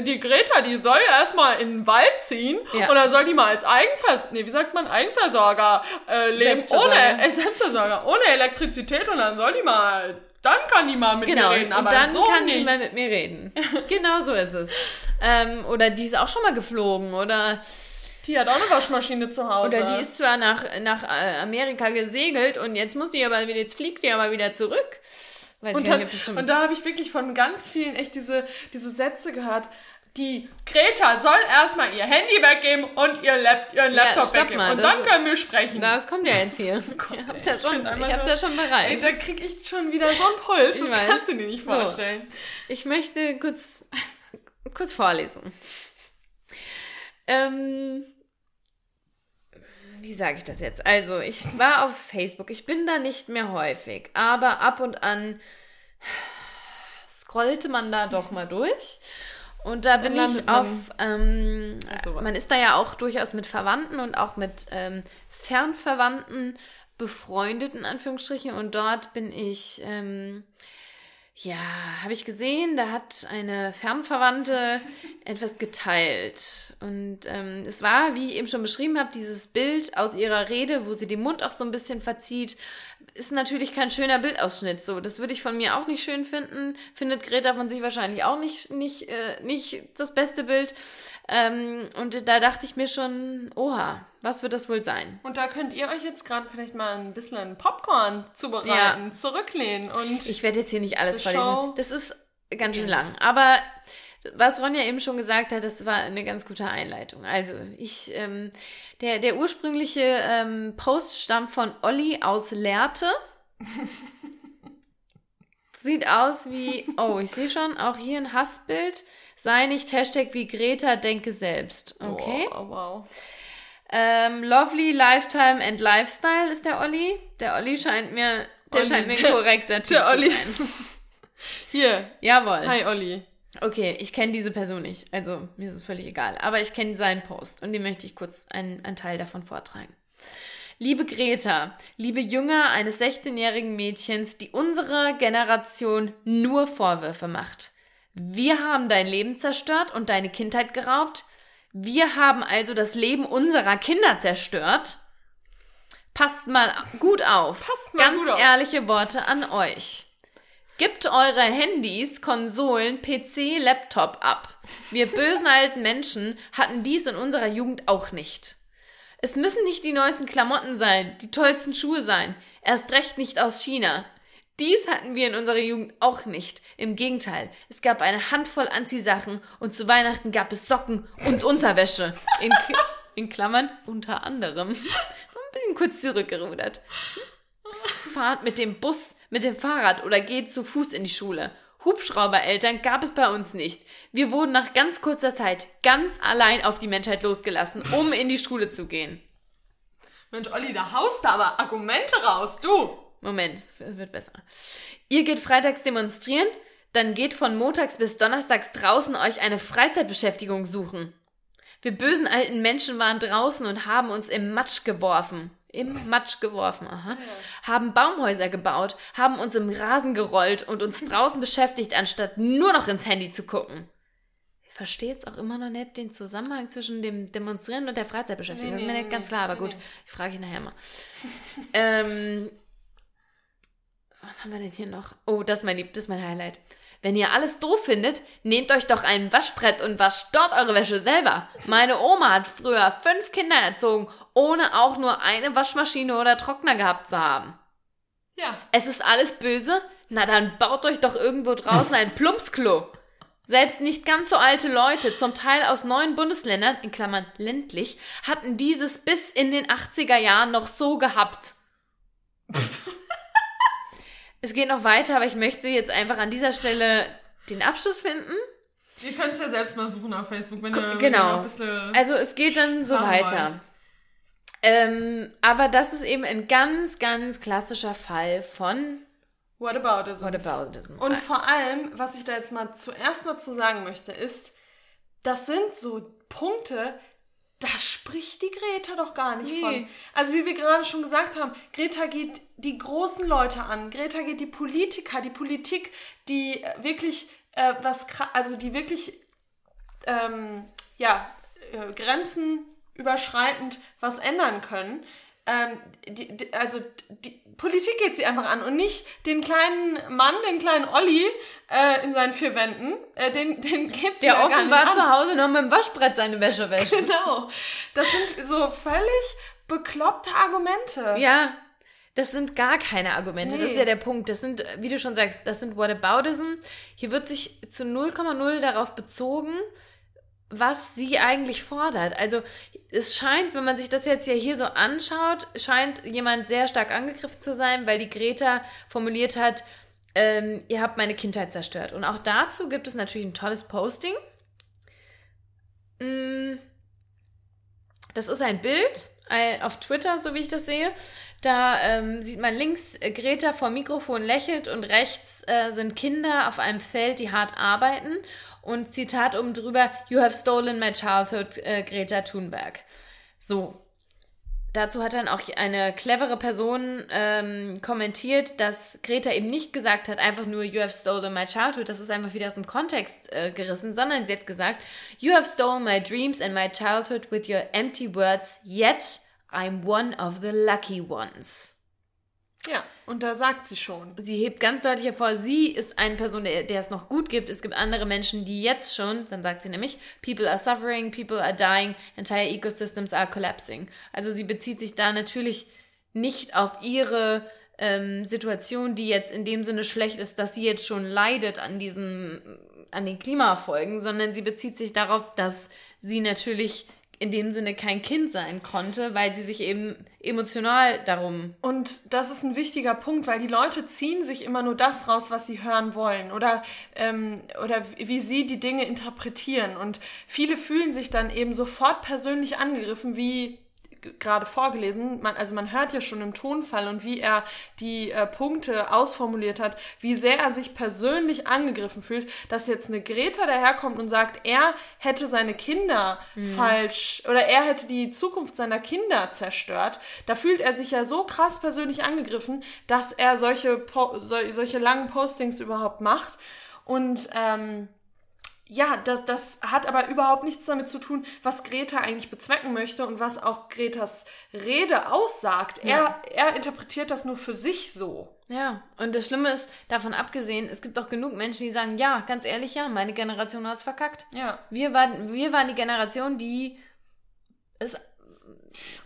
[SPEAKER 3] die Greta, die soll ja erstmal in den Wald ziehen
[SPEAKER 2] Ja.
[SPEAKER 3] und dann soll die mal als Eigenvers nee, wie sagt man, Eigenversorger äh, leben, ohne äh, Selbstversorger, ohne Elektrizität und dann soll die mal, dann kann die mal mit
[SPEAKER 2] Genau,
[SPEAKER 3] mir reden,
[SPEAKER 2] und
[SPEAKER 3] aber
[SPEAKER 2] dann
[SPEAKER 3] so
[SPEAKER 2] kann
[SPEAKER 3] nicht.
[SPEAKER 2] sie mal mit mir reden. genau so ist es. Ähm, oder die ist auch schon mal geflogen. Oder
[SPEAKER 3] Die hat auch eine Waschmaschine zu Hause.
[SPEAKER 2] Oder die ist zwar nach, nach äh, Amerika gesegelt und jetzt muss die aber wieder, jetzt fliegt die aber wieder zurück. Weiß
[SPEAKER 3] und,
[SPEAKER 2] ich
[SPEAKER 3] dann,
[SPEAKER 2] nicht,
[SPEAKER 3] und da habe ich wirklich von ganz vielen echt diese, diese Sätze gehört. Die Greta soll erstmal ihr Handy weggeben und ihr Lap ihren Laptop
[SPEAKER 2] stopp
[SPEAKER 3] weggeben.
[SPEAKER 2] mal,
[SPEAKER 3] und dann können wir sprechen.
[SPEAKER 2] Na, das kommt ja jetzt hier.
[SPEAKER 3] Gott,
[SPEAKER 2] ich hab's
[SPEAKER 3] ey,
[SPEAKER 2] ja schon,
[SPEAKER 3] einfach
[SPEAKER 2] ich hab's
[SPEAKER 3] nur-
[SPEAKER 2] ja schon
[SPEAKER 3] Ey,
[SPEAKER 2] bereit.
[SPEAKER 3] da krieg ich schon wieder so einen Puls.
[SPEAKER 2] Ich
[SPEAKER 3] Das
[SPEAKER 2] weiß.
[SPEAKER 3] kannst du dir nicht
[SPEAKER 2] So.
[SPEAKER 3] vorstellen.
[SPEAKER 2] Ich möchte kurz, kurz vorlesen. Ähm, wie sage ich das jetzt? Also, ich war auf Facebook. Ich bin da nicht mehr häufig, aber ab und an scrollte man da doch mal durch. Und da bin
[SPEAKER 3] landet
[SPEAKER 2] ich auf, ähm, man ist da ja auch durchaus mit Verwandten und auch mit ähm, Fernverwandten befreundet, in Anführungsstrichen. Und dort bin ich, ähm, ja, habe ich gesehen, da hat eine Fernverwandte etwas geteilt. Und ähm, es war, wie ich eben schon beschrieben habe, dieses Bild aus ihrer Rede, wo sie den Mund auch so ein bisschen verzieht, ist natürlich kein schöner Bildausschnitt. So, das würde ich von mir auch nicht schön finden. Findet Greta von sich wahrscheinlich auch nicht, nicht, äh, nicht das beste Bild. Ähm, und da dachte ich mir schon, oha, was wird das wohl sein?
[SPEAKER 3] Und da könnt ihr euch jetzt gerade vielleicht mal ein bisschen Popcorn zubereiten, zurücklehnen und
[SPEAKER 2] Ich werde jetzt hier nicht alles
[SPEAKER 3] show
[SPEAKER 2] Das ist ganz schön lang. Aber was Ronja eben schon gesagt hat, das war eine ganz gute Einleitung. Also, ich, ähm, der, der ursprüngliche ähm, Post stammt von Olli aus Lehrte. Sieht aus wie, oh, ich sehe schon, auch hier ein Hassbild. Sei nicht Hashtag wie Greta, denke selbst. Okay.
[SPEAKER 3] Oh, wow.
[SPEAKER 2] Ähm, Lovely Lifetime and Lifestyle ist der Olli. Der Olli scheint mir, der
[SPEAKER 3] Olli,
[SPEAKER 2] scheint mir ein
[SPEAKER 3] der-
[SPEAKER 2] korrekter Typ
[SPEAKER 3] Der
[SPEAKER 2] zu
[SPEAKER 3] Olli.
[SPEAKER 2] sein.
[SPEAKER 3] Hier.
[SPEAKER 2] Jawohl.
[SPEAKER 3] Hi Olli.
[SPEAKER 2] Okay, ich kenne diese Person nicht. Also mir ist es völlig egal. Aber ich kenne seinen Post und den möchte ich kurz einen, einen Teil davon vortragen. Liebe Greta, liebe Jünger eines 16-jährigen Mädchens, die unserer Generation nur Vorwürfe macht. Wir haben dein Leben zerstört und deine Kindheit geraubt. Wir haben also das Leben unserer Kinder zerstört. Passt mal gut auf.
[SPEAKER 3] Passt mal
[SPEAKER 2] Ganz
[SPEAKER 3] gut auf.
[SPEAKER 2] ehrliche Worte an euch. Gibt eure Handys, Konsolen, PC, Laptop ab. Wir bösen alten Menschen hatten dies in unserer Jugend auch nicht. Es müssen nicht die neuesten Klamotten sein, die tollsten Schuhe sein, erst recht nicht aus China. Dies hatten wir in unserer Jugend auch nicht. Im Gegenteil, es gab eine Handvoll Anziehsachen und zu Weihnachten gab es Socken und Unterwäsche. In, in Klammern unter anderem. Ein bisschen kurz zurückgerudert. Fahrt mit dem Bus, mit dem Fahrrad oder geht zu Fuß in die Schule. Hubschraubereltern gab es bei uns nicht. Wir wurden nach ganz kurzer Zeit ganz allein auf die Menschheit losgelassen, um in die Schule zu gehen.
[SPEAKER 3] Mensch, Olli, da haust du aber Argumente raus, du.
[SPEAKER 2] Moment, es wird besser. Ihr geht freitags demonstrieren, dann geht von montags bis donnerstags draußen euch eine Freizeitbeschäftigung suchen. Wir bösen alten Menschen waren draußen und haben uns im Matsch geworfen. Im Matsch geworfen, aha. Haben Baumhäuser gebaut, haben uns im Rasen gerollt und uns draußen beschäftigt, anstatt nur noch ins Handy zu gucken. Ich verstehe jetzt auch immer noch nicht den Zusammenhang zwischen dem Demonstrieren und der Freizeitbeschäftigung.
[SPEAKER 3] Nee,
[SPEAKER 2] das ist mir
[SPEAKER 3] nee,
[SPEAKER 2] nicht ganz klar, aber gut.
[SPEAKER 3] nee.
[SPEAKER 2] Ich frage ihn nachher mal. ähm, was haben wir denn hier noch? Oh, das ist mein Lieb, das ist mein Highlight. Wenn ihr alles doof findet, nehmt euch doch ein Waschbrett und wascht dort eure Wäsche selber. Meine Oma hat früher fünf Kinder erzogen, ohne auch nur eine Waschmaschine oder Trockner gehabt zu haben.
[SPEAKER 3] Ja.
[SPEAKER 2] Es ist alles böse? Na dann baut euch doch irgendwo draußen ein Plumpsklo. Selbst nicht ganz so alte Leute, zum Teil aus neuen Bundesländern, in Klammern ländlich, hatten dieses bis in den 80er Jahren noch so gehabt. es geht noch weiter, aber ich möchte jetzt einfach an dieser Stelle den Abschluss finden.
[SPEAKER 3] Ihr könnt es ja selbst mal suchen auf Facebook, wenn ihr, wenn
[SPEAKER 2] genau.
[SPEAKER 3] ihr noch ein bisschen...
[SPEAKER 2] Also es geht dann so weiter.
[SPEAKER 3] wollt.
[SPEAKER 2] Ähm, aber das ist eben ein ganz, ganz klassischer Fall von
[SPEAKER 3] Whataboutism.
[SPEAKER 2] Whataboutism.
[SPEAKER 3] Und vor allem, was ich da jetzt mal zuerst mal zu sagen möchte, ist, das sind so Punkte, da spricht die Greta doch gar nicht
[SPEAKER 2] Nee.
[SPEAKER 3] von. Also wie wir gerade schon gesagt haben, Greta geht die großen Leute an, Greta geht die Politiker, die Politik, die äh, wirklich äh, was, also die wirklich ähm, ja, äh, Grenzen überschreitend was ändern können. ähm, die, die, also die Politik geht sie einfach an und nicht den kleinen Mann, den kleinen Olli äh, in seinen vier Wänden, äh, den, den geht sie
[SPEAKER 2] Der
[SPEAKER 3] ja gar nicht
[SPEAKER 2] offenbar zu Hause noch mit dem Waschbrett seine Wäsche wäscht.
[SPEAKER 3] Genau. Das sind so völlig bekloppte Argumente.
[SPEAKER 2] Ja, das sind gar keine Argumente. Das ist
[SPEAKER 3] Nee.
[SPEAKER 2] ja der Punkt. Das sind, wie du schon sagst, das sind Whataboutism. Hier wird sich zu 0,0 darauf bezogen, was sie eigentlich fordert. Also es scheint, wenn man sich das jetzt ja hier so anschaut, scheint jemand sehr stark angegriffen zu sein, weil die Greta formuliert hat, ähm, ihr habt meine Kindheit zerstört. Und auch dazu gibt es natürlich ein tolles Posting. Mm, Das ist ein Bild äh, auf Twitter, so wie ich das sehe. Da ähm, sieht man links äh, Greta vor Mikrofon lächelt und rechts äh, sind Kinder auf einem Feld, die hart arbeiten. Und Zitat oben drüber, You have stolen my childhood, äh, Greta Thunberg. So. Dazu hat dann auch eine clevere Person ähm, kommentiert, dass Greta eben nicht gesagt hat, einfach nur You have stolen my childhood, das ist einfach wieder aus dem Kontext äh, gerissen, sondern sie hat gesagt, You have stolen my dreams and my childhood with your empty words, yet I'm one of the lucky ones.
[SPEAKER 3] Ja, und da sagt sie schon.
[SPEAKER 2] Sie hebt ganz deutlich hervor, sie ist eine Person, der, der es noch gut gibt. Es gibt andere Menschen, die jetzt schon, dann sagt sie nämlich, people are suffering, people are dying, entire ecosystems are collapsing. Also sie bezieht sich da natürlich nicht auf ihre ähm, Situation, die jetzt in dem Sinne schlecht ist, dass sie jetzt schon leidet an diesen, an den Klimafolgen, sondern sie bezieht sich darauf, dass sie natürlich in dem Sinne kein Kind sein konnte, weil sie sich eben emotional darum
[SPEAKER 3] Und das ist ein wichtiger Punkt, weil die Leute ziehen sich immer nur das raus, was sie hören wollen oder, ähm, oder wie sie die Dinge interpretieren. Und viele fühlen sich dann eben sofort persönlich angegriffen, wie gerade vorgelesen. Man, also man hört ja schon im Tonfall und wie er die äh, Punkte ausformuliert hat, wie sehr er sich persönlich angegriffen fühlt, dass jetzt eine Greta daherkommt und sagt, er hätte seine Kinder falsch oder er hätte die Zukunft seiner Kinder zerstört. Da fühlt er sich ja so krass persönlich angegriffen, dass er solche, po sol solche langen Postings überhaupt macht. Und ähm, ja, das, das hat aber überhaupt nichts damit zu tun, was Greta eigentlich bezwecken möchte und was auch Gretas Rede aussagt.
[SPEAKER 2] Ja.
[SPEAKER 3] Er, er interpretiert das nur für sich so.
[SPEAKER 2] Ja, und das Schlimme ist, davon abgesehen, es gibt auch genug Menschen, die sagen, ja, ganz ehrlich, ja, meine Generation hat's verkackt.
[SPEAKER 3] Ja.
[SPEAKER 2] Wir waren, wir waren die Generation, die es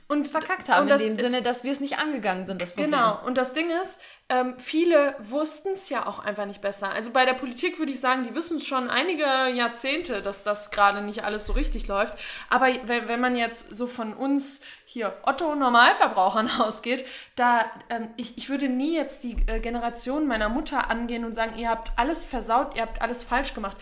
[SPEAKER 3] Und
[SPEAKER 2] verkackt haben,
[SPEAKER 3] und das,
[SPEAKER 2] in dem Sinne, dass wir es nicht angegangen sind, das Problem.
[SPEAKER 3] Genau, und das Ding ist, ähm, viele wussten es ja auch einfach nicht besser. Also bei der Politik würde ich sagen, die wissen es schon einige Jahrzehnte, dass das gerade nicht alles so richtig läuft. Aber wenn, wenn man jetzt so von uns hier Otto Normalverbrauchern ausgeht, da ähm, ich, ich würde nie jetzt die äh, Generation meiner Mutter angehen und sagen, ihr habt alles versaut, ihr habt alles falsch gemacht.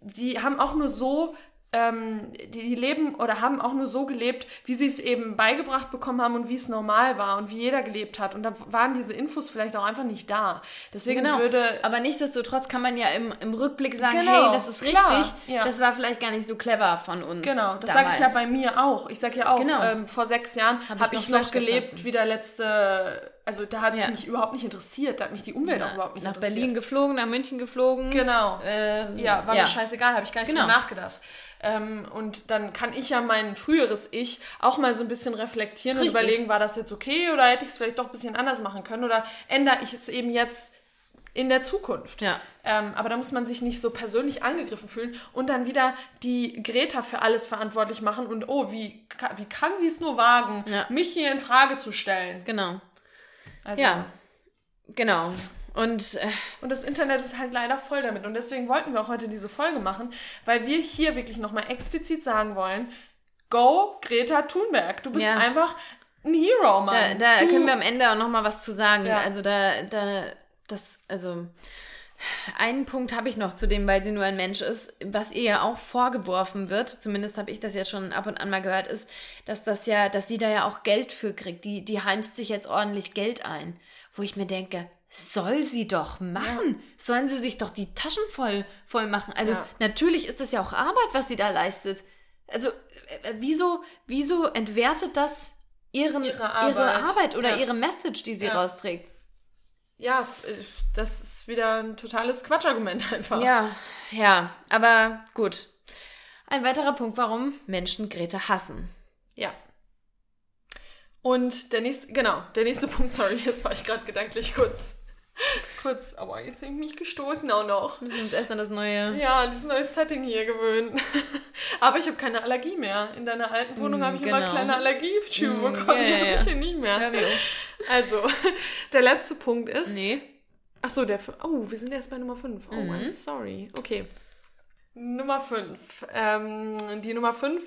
[SPEAKER 3] Die haben auch nur so ähm, die, die leben oder haben auch nur so gelebt, wie sie es eben beigebracht bekommen haben und wie es normal war und wie jeder gelebt hat. Und da waren diese Infos vielleicht auch einfach nicht da. Deswegen
[SPEAKER 2] Genau.
[SPEAKER 3] würde.
[SPEAKER 2] Aber nichtsdestotrotz kann man ja im, im Rückblick sagen,
[SPEAKER 3] Genau,
[SPEAKER 2] hey, das ist
[SPEAKER 3] klar,
[SPEAKER 2] richtig,
[SPEAKER 3] ja.
[SPEAKER 2] das war vielleicht gar nicht so clever von uns.
[SPEAKER 3] Genau, das sage ich ja bei mir auch. Ich sage ja auch,
[SPEAKER 2] Genau.
[SPEAKER 3] ähm, vor sechs Jahren
[SPEAKER 2] Hab
[SPEAKER 3] habe
[SPEAKER 2] ich
[SPEAKER 3] ich,
[SPEAKER 2] noch
[SPEAKER 3] noch
[SPEAKER 2] Flash
[SPEAKER 3] gelebt wie der letzte. Also da hat es
[SPEAKER 2] Ja.
[SPEAKER 3] mich überhaupt nicht interessiert, da hat mich die Umwelt auch überhaupt nicht
[SPEAKER 2] Nach
[SPEAKER 3] interessiert.
[SPEAKER 2] Berlin geflogen, nach München geflogen.
[SPEAKER 3] Genau.
[SPEAKER 2] Ähm,
[SPEAKER 3] Ja, war mir scheißegal, habe ich gar nicht
[SPEAKER 2] Genau.
[SPEAKER 3] drüber nachgedacht. Ähm, und dann kann ich ja mein früheres Ich auch mal so ein bisschen reflektieren
[SPEAKER 2] Richtig.
[SPEAKER 3] und überlegen, war das jetzt okay oder hätte ich es vielleicht doch ein bisschen anders machen können oder ändere ich es eben jetzt in der Zukunft.
[SPEAKER 2] Ja.
[SPEAKER 3] Ähm, aber da muss man sich nicht so persönlich angegriffen fühlen und dann wieder die Greta für alles verantwortlich machen und oh, wie, wie kann sie es nur wagen,
[SPEAKER 2] Ja.
[SPEAKER 3] mich hier in Frage zu stellen?
[SPEAKER 2] Genau.
[SPEAKER 3] Also,
[SPEAKER 2] Ja. Genau. Und äh,
[SPEAKER 3] Und das Internet ist halt leider voll damit. Und deswegen wollten wir auch heute diese Folge machen, weil wir hier wirklich nochmal explizit sagen wollen, go Greta Thunberg. Du bist
[SPEAKER 2] Ja.
[SPEAKER 3] einfach ein Hero,
[SPEAKER 2] da,
[SPEAKER 3] Mann.
[SPEAKER 2] da
[SPEAKER 3] du,
[SPEAKER 2] können wir am Ende auch noch mal was zu sagen.
[SPEAKER 3] Ja.
[SPEAKER 2] Also da, da, das, also einen Punkt habe ich noch zu dem, weil sie nur ein Mensch ist, was ihr ja auch vorgeworfen wird, zumindest habe ich das jetzt schon ab und an mal gehört, ist, dass das ja, dass sie da ja auch Geld für kriegt. Die, die heimst sich jetzt ordentlich Geld ein. Wo ich mir denke, soll sie doch machen. Sollen sie sich doch die Taschen voll, voll machen. Also
[SPEAKER 3] Ja.
[SPEAKER 2] natürlich ist das ja auch Arbeit, was sie da leistet. Also äh, wieso, wieso entwertet das ihren,
[SPEAKER 3] Ihre
[SPEAKER 2] ihre
[SPEAKER 3] Arbeit.
[SPEAKER 2] Arbeit, oder
[SPEAKER 3] Ja.
[SPEAKER 2] ihre Message, die sie
[SPEAKER 3] Ja.
[SPEAKER 2] rausträgt?
[SPEAKER 3] Ja, f- das ist wieder ein totales Quatschargument einfach.
[SPEAKER 2] Ja, ja, aber gut. Ein weiterer Punkt, warum Menschen Greta hassen.
[SPEAKER 3] Ja. Und der nächste, genau, der nächste Punkt, sorry, jetzt war ich gerade gedanklich kurz, kurz, aber jetzt habe ich mich gestoßen auch noch.
[SPEAKER 2] Wir müssen uns erst an das neue...
[SPEAKER 3] Ja, dieses neue Setting hier gewöhnen. aber ich habe keine Allergie mehr. In deiner alten Wohnung mm, habe ich genau. immer kleine Allergieschübe mm, bekommen, yeah, die habe ich hier nie mehr. Also, der letzte Punkt ist... Nee. Achso, der... Oh, wir sind erst bei Nummer 5. Oh, mhm. I'm sorry. Okay. Nummer 5. Ähm, die Nummer 5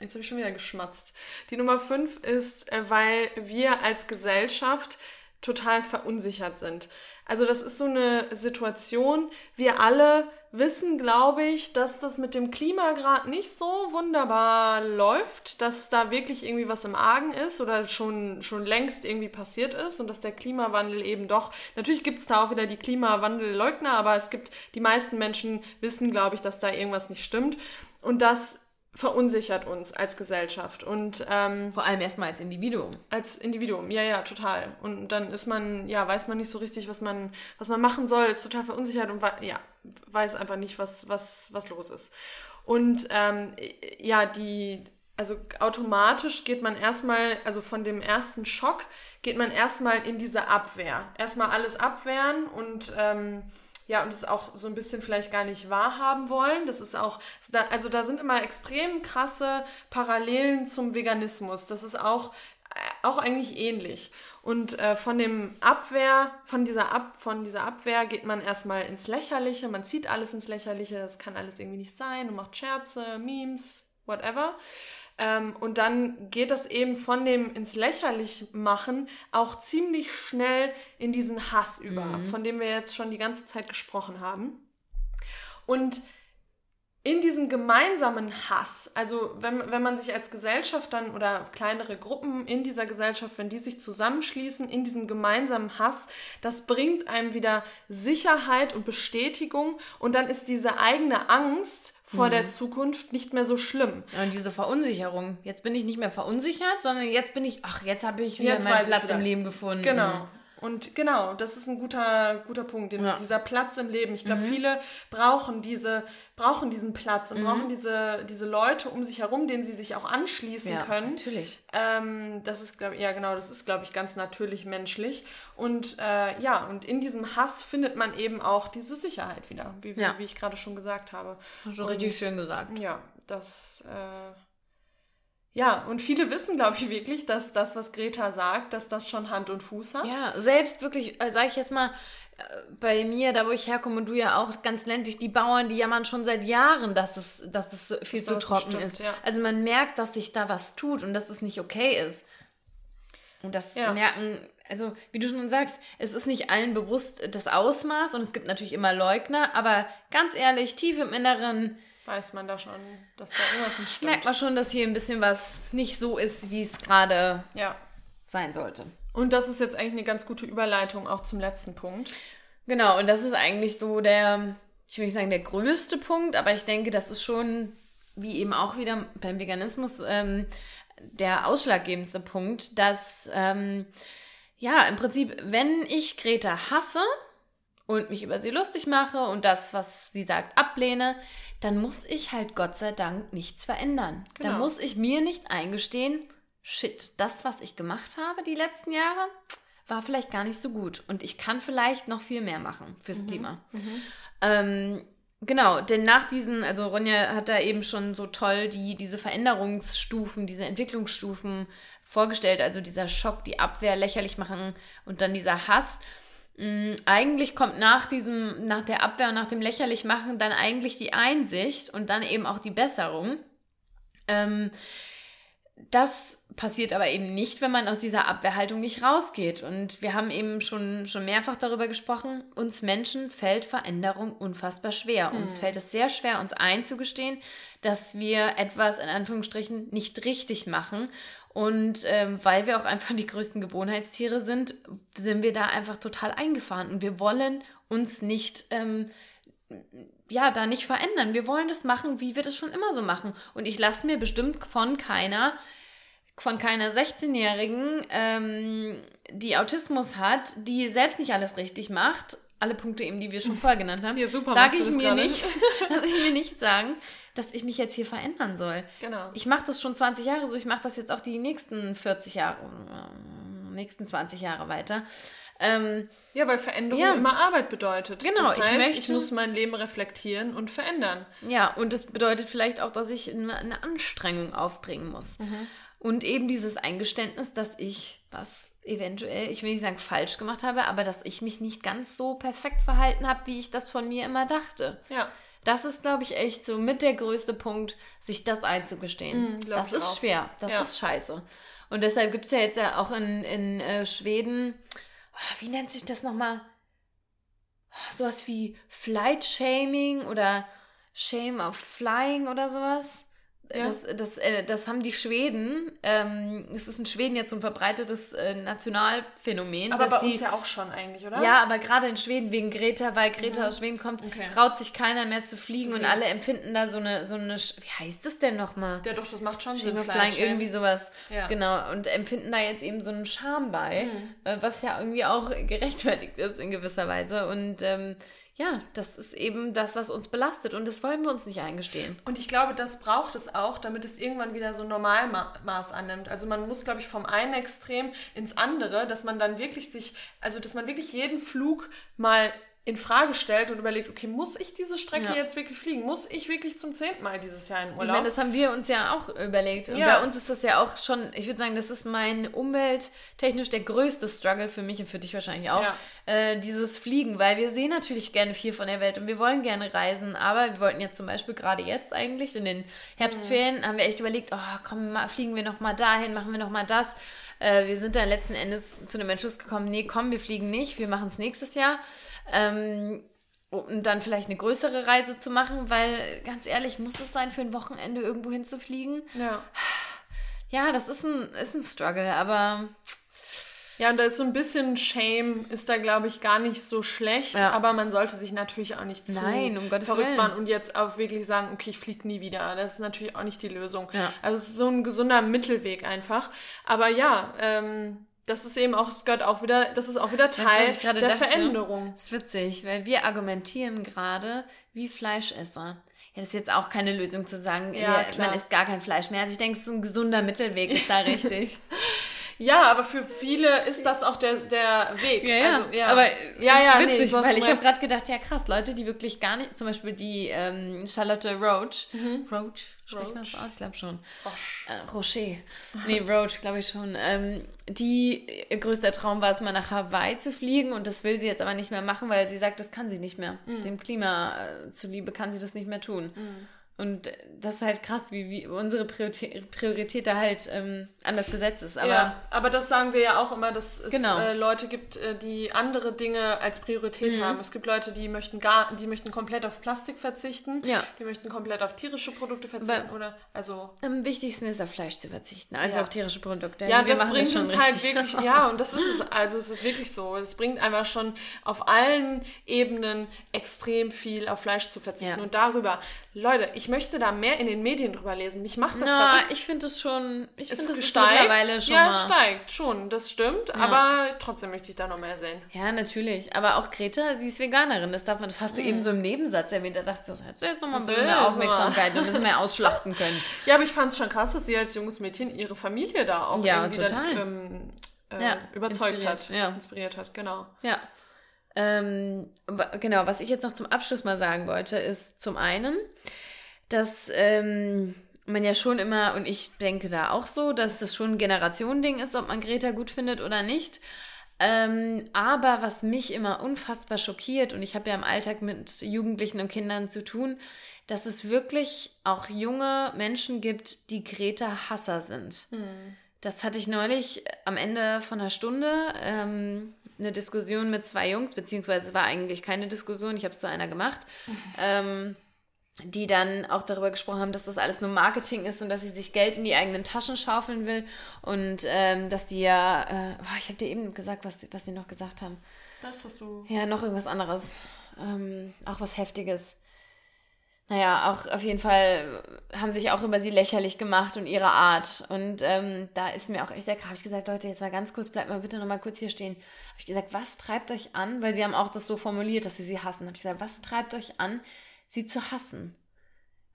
[SPEAKER 3] Jetzt habe ich schon wieder geschmatzt. Die Nummer 5 ist, äh, weil wir als Gesellschaft total verunsichert sind. Also das ist so eine Situation, wir alle wissen, glaube ich, dass das mit dem Klima gerade nicht so wunderbar läuft, dass da wirklich irgendwie was im Argen ist oder schon, schon längst irgendwie passiert ist und dass der Klimawandel eben doch, natürlich gibt es da auch wieder die Klimawandelleugner, aber es gibt, die meisten Menschen wissen, glaube ich, dass da irgendwas nicht stimmt. Und dass verunsichert uns als Gesellschaft und ähm,
[SPEAKER 2] vor allem erstmal als Individuum.
[SPEAKER 3] Als Individuum, ja, ja, total. Und dann ist man, ja, weiß man nicht so richtig, was man, was man machen soll, ist total verunsichert und ja, weiß einfach nicht, was, was, was los ist. Und ähm, ja, die, also automatisch geht man erstmal, also von dem ersten Schock geht man erstmal in diese Abwehr. Erstmal alles abwehren und ähm, ja, und es auch so ein bisschen vielleicht gar nicht wahrhaben wollen. Das ist auch, also da sind immer extrem krasse Parallelen zum Veganismus. Das ist auch, äh, auch eigentlich ähnlich. Und äh, von dem Abwehr, von dieser, Ab, von dieser Abwehr geht man erstmal ins Lächerliche, man zieht alles ins Lächerliche, das kann alles irgendwie nicht sein und macht Scherze, Memes, whatever. Ähm, und dann geht das eben von dem ins Lächerlich machen auch ziemlich schnell in diesen Hass über, mhm. von dem wir jetzt schon die ganze Zeit gesprochen haben. Und in diesem gemeinsamen Hass, also wenn, wenn man sich als Gesellschaft dann oder kleinere Gruppen in dieser Gesellschaft, wenn die sich zusammenschließen in diesem gemeinsamen Hass, das bringt einem wieder Sicherheit und Bestätigung und dann ist diese eigene Angst vor mhm. der Zukunft nicht mehr so schlimm.
[SPEAKER 2] und diese Verunsicherung. Jetzt bin ich nicht mehr verunsichert, sondern jetzt bin ich, ach, jetzt habe ich wieder jetzt meinen Platz im Leben gefunden.
[SPEAKER 3] Genau. Und genau, das ist ein guter, guter Punkt, den, ja. dieser Platz im Leben. Ich glaube, mhm. viele brauchen diese, brauchen diesen Platz und mhm. brauchen diese, diese Leute um sich herum, denen sie sich auch anschließen ja, können.
[SPEAKER 2] Natürlich.
[SPEAKER 3] Ähm, das ist, glaube ja genau, das ist, glaube ich, ganz natürlich menschlich. Und äh, ja, und in diesem Hass findet man eben auch diese Sicherheit wieder, wie, ja. wie, wie ich gerade schon gesagt habe.
[SPEAKER 2] Schon richtig schön gesagt.
[SPEAKER 3] Ja, das. Äh, ja, und viele wissen, glaube ich, wirklich, dass das, was Greta sagt, dass das schon Hand und Fuß hat.
[SPEAKER 2] Ja, selbst wirklich, äh, sage ich jetzt mal, äh, bei mir, da wo ich herkomme und du ja auch ganz ländlich, die Bauern, die jammern schon seit Jahren, dass es, dass es viel das zu trocken bestimmt, ist. Ja. Also man merkt, dass sich da was tut und dass es nicht okay ist. Und das ja. merken, also wie du schon sagst, es ist nicht allen bewusst das Ausmaß und es gibt natürlich immer Leugner, aber ganz ehrlich, tief im Inneren
[SPEAKER 3] weiß man da schon, dass da irgendwas nicht stimmt.
[SPEAKER 2] Merkt man schon, dass hier ein bisschen was nicht so ist, wie es gerade ja. sein sollte.
[SPEAKER 3] Und das ist jetzt eigentlich eine ganz gute Überleitung auch zum letzten Punkt.
[SPEAKER 2] Genau, und das ist eigentlich so der, ich will nicht sagen der größte Punkt, aber ich denke, das ist schon, wie eben auch wieder beim Veganismus, ähm, der ausschlaggebendste Punkt, dass, ähm, ja, im Prinzip, wenn ich Greta hasse und mich über sie lustig mache und das, was sie sagt, ablehne, dann muss ich halt Gott sei Dank nichts verändern. Genau. Dann muss ich mir nicht eingestehen, shit, das, was ich gemacht habe die letzten Jahre, war vielleicht gar nicht so gut. Und ich kann vielleicht noch viel mehr machen fürs mhm. Klima. Mhm. Ähm, genau, denn nach diesen, also Ronja hat da eben schon so toll die, diese Veränderungsstufen, diese Entwicklungsstufen vorgestellt. Also dieser Schock, die Abwehr lächerlich machen und dann dieser Hass. Mm, eigentlich kommt nach diesem, nach der Abwehr und nach dem Lächerlichmachen dann eigentlich die Einsicht und dann eben auch die Besserung. Ähm, das passiert aber eben nicht, wenn man aus dieser Abwehrhaltung nicht rausgeht. Und wir haben eben schon, schon mehrfach darüber gesprochen, uns Menschen fällt Veränderung unfassbar schwer. Hm. Uns fällt es sehr schwer, uns einzugestehen, dass wir etwas in Anführungsstrichen nicht richtig machen und ähm, weil wir auch einfach die größten Gewohnheitstiere sind, sind wir da einfach total eingefahren. Und wir wollen uns nicht, ähm, ja, da nicht verändern. Wir wollen das machen, wie wir das schon immer so machen. Und ich lasse mir bestimmt von keiner, von keiner 16-Jährigen, ähm, die Autismus hat, die selbst nicht alles richtig macht, alle Punkte eben, die wir schon vorher genannt haben, ja, sage ich mir nicht, lasse ich mir nicht sagen, dass ich mich jetzt hier verändern soll. Genau. Ich mache das schon 20 Jahre so, ich mache das jetzt auch die nächsten 40 Jahre, äh, nächsten 20 Jahre weiter. Ähm,
[SPEAKER 3] ja, weil Veränderung ja. immer Arbeit bedeutet. Genau, das heißt, ich, möchte, ich muss mein Leben reflektieren und verändern.
[SPEAKER 2] Ja, und das bedeutet vielleicht auch, dass ich eine, eine Anstrengung aufbringen muss. Mhm. Und eben dieses Eingeständnis, dass ich was eventuell, ich will nicht sagen falsch gemacht habe, aber dass ich mich nicht ganz so perfekt verhalten habe, wie ich das von mir immer dachte. Ja. Das ist, glaube ich, echt so mit der größte Punkt, sich das einzugestehen. Mm, das ist auch. schwer. Das ja. ist scheiße. Und deshalb gibt es ja jetzt ja auch in, in äh, Schweden, oh, wie nennt sich das nochmal? Oh, sowas wie Flight Shaming oder Shame of Flying oder sowas. Ja. Das, das, äh, das haben die Schweden, ähm, es ist in Schweden jetzt so ein verbreitetes äh, Nationalphänomen.
[SPEAKER 3] Aber bei
[SPEAKER 2] die,
[SPEAKER 3] uns ja auch schon eigentlich, oder?
[SPEAKER 2] Ja, aber gerade in Schweden wegen Greta, weil Greta mhm. aus Schweden kommt, okay. traut sich keiner mehr zu fliegen, fliegen, und alle empfinden da so eine, so eine, wie heißt das denn nochmal?
[SPEAKER 3] Ja doch, das macht schon Sinn.
[SPEAKER 2] Flying, irgendwie sowas, ja. genau, und empfinden da jetzt eben so einen Charme bei, mhm. äh, was ja irgendwie auch gerechtfertigt ist in gewisser Weise und ähm, ja, das ist eben das, was uns belastet und das wollen wir uns nicht eingestehen.
[SPEAKER 3] Und ich glaube, das braucht es auch, damit es irgendwann wieder so Normalmaß annimmt. Also man muss, glaube ich, vom einen Extrem ins andere, dass man dann wirklich sich, also dass man wirklich jeden Flug mal in Frage stellt und überlegt, okay, muss ich diese Strecke ja. jetzt wirklich fliegen? Muss ich wirklich zum zehnten Mal dieses Jahr in Urlaub? Ich
[SPEAKER 2] meine, das haben wir uns ja auch überlegt. Und ja. bei uns ist das ja auch schon, ich würde sagen, das ist mein umwelttechnisch der größte Struggle für mich und für dich wahrscheinlich auch, ja. äh, dieses Fliegen, weil wir sehen natürlich gerne viel von der Welt und wir wollen gerne reisen, aber wir wollten jetzt zum Beispiel gerade jetzt eigentlich in den Herbstferien, mhm. haben wir echt überlegt, oh komm, mal, fliegen wir noch mal dahin, machen wir noch mal das. Äh, wir sind dann letzten Endes zu dem Entschluss gekommen, nee, komm, wir fliegen nicht, wir machen es nächstes Jahr. Ähm, um dann vielleicht eine größere Reise zu machen, weil ganz ehrlich, muss es sein, für ein Wochenende irgendwo hinzufliegen? Ja. Ja, das ist ein, ist ein Struggle, aber.
[SPEAKER 3] Ja, und da ist so ein bisschen Shame, ist da, glaube ich, gar nicht so schlecht, ja. aber man sollte sich natürlich auch nicht zu Nein, um Gottes verrückt machen und jetzt auch wirklich sagen, okay, ich fliege nie wieder. Das ist natürlich auch nicht die Lösung. Ja. Also es ist so ein gesunder Mittelweg einfach. Aber ja, ähm, das ist eben auch, es gehört auch wieder, das ist auch wieder Teil weißt, der dachte?
[SPEAKER 2] Veränderung. Das ist witzig, weil wir argumentieren gerade wie Fleischesser. Ja, das ist jetzt auch keine Lösung zu sagen, ja, wir, man isst gar kein Fleisch mehr. Also ich denke, so ein gesunder Mittelweg ist da richtig.
[SPEAKER 3] Ja, aber für viele ist das auch der, der Weg.
[SPEAKER 2] Ja, ja.
[SPEAKER 3] Also, ja.
[SPEAKER 2] Aber ja, ja, witzig, nee, weil ich habe gerade gedacht, ja krass, Leute, die wirklich gar nicht, zum Beispiel die ähm, Charlotte Roach, mhm. Roach, spricht man das aus? Ich glaube schon. Äh, Rocher. Nee, Roach, glaube ich schon. Ähm, die, ihr größter Traum war es mal nach Hawaii zu fliegen und das will sie jetzt aber nicht mehr machen, weil sie sagt, das kann sie nicht mehr. Mhm. Dem Klima äh, zuliebe kann sie das nicht mehr tun. Mhm. Und das ist halt krass, wie, wie unsere Priorität, Priorität da halt ähm, anders besetzt ist. Aber,
[SPEAKER 3] ja, aber das sagen wir ja auch immer, dass es genau. äh, Leute gibt, äh, die andere Dinge als Priorität mhm. haben. Es gibt Leute, die möchten gar, die möchten komplett auf Plastik verzichten, ja. die möchten komplett auf tierische Produkte verzichten aber oder also.
[SPEAKER 2] Am wichtigsten ist auf Fleisch zu verzichten, als
[SPEAKER 3] ja.
[SPEAKER 2] auf tierische Produkte.
[SPEAKER 3] Ja, also das bringt das uns halt wirklich, ja, und das ist es, also es ist wirklich so. Es bringt einfach schon auf allen Ebenen extrem viel auf Fleisch zu verzichten. Und darüber, Leute, ich möchte da mehr in den Medien drüber lesen. Mich macht das
[SPEAKER 2] Na, verrückt. ich finde es schon, ich finde es mittlerweile
[SPEAKER 3] schon Ja, mal. es steigt schon, das stimmt, ja. aber trotzdem möchte ich da noch mehr sehen.
[SPEAKER 2] Ja, natürlich, aber auch Greta, sie ist Veganerin, das darf man, das hast du hm. eben so im Nebensatz erwähnt, da dachte ich so, jetzt noch mal ein bisschen mehr Aufmerksamkeit, wir müssen mehr ausschlachten können.
[SPEAKER 3] Ja, aber ich fand es schon krass, dass sie als junges Mädchen ihre Familie da auch ja, irgendwie total. Dann, ähm, äh, ja, überzeugt hat, ja. inspiriert hat, genau.
[SPEAKER 2] Ja. Ähm, genau, was ich jetzt noch zum Abschluss mal sagen wollte, ist zum einen, dass ähm, man ja schon immer, und ich denke da auch so, dass das schon ein Generationending ist, ob man Greta gut findet oder nicht. Ähm, aber was mich immer unfassbar schockiert, und ich habe ja im Alltag mit Jugendlichen und Kindern zu tun, dass es wirklich auch junge Menschen gibt, die Greta-Hasser sind. Hm. Das hatte ich neulich am Ende von einer Stunde ähm, eine Diskussion mit zwei Jungs, beziehungsweise es war eigentlich keine Diskussion, ich habe es zu einer gemacht, ähm, die dann auch darüber gesprochen haben, dass das alles nur Marketing ist und dass sie sich Geld in die eigenen Taschen schaufeln will und ähm, dass die ja, äh, ich habe dir eben gesagt, was, was sie noch gesagt haben.
[SPEAKER 3] Das hast du.
[SPEAKER 2] Ja, noch irgendwas anderes. Ähm, auch was Heftiges naja, auch auf jeden Fall haben sich auch über sie lächerlich gemacht und ihre Art. Und ähm, da ist mir auch echt krass. Habe ich gesagt, Leute, jetzt mal ganz kurz, bleibt mal bitte noch mal kurz hier stehen. Habe ich gesagt, was treibt euch an? Weil sie haben auch das so formuliert, dass sie sie hassen. Habe ich gesagt, was treibt euch an, sie zu hassen?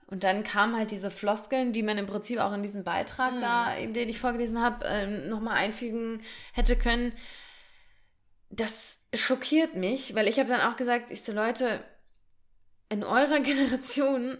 [SPEAKER 2] Und dann kamen halt diese Floskeln, die man im Prinzip auch in diesem Beitrag mhm. da, eben, den ich vorgelesen habe, äh, nochmal einfügen hätte können. Das schockiert mich, weil ich habe dann auch gesagt, ich so, Leute, in eurer Generation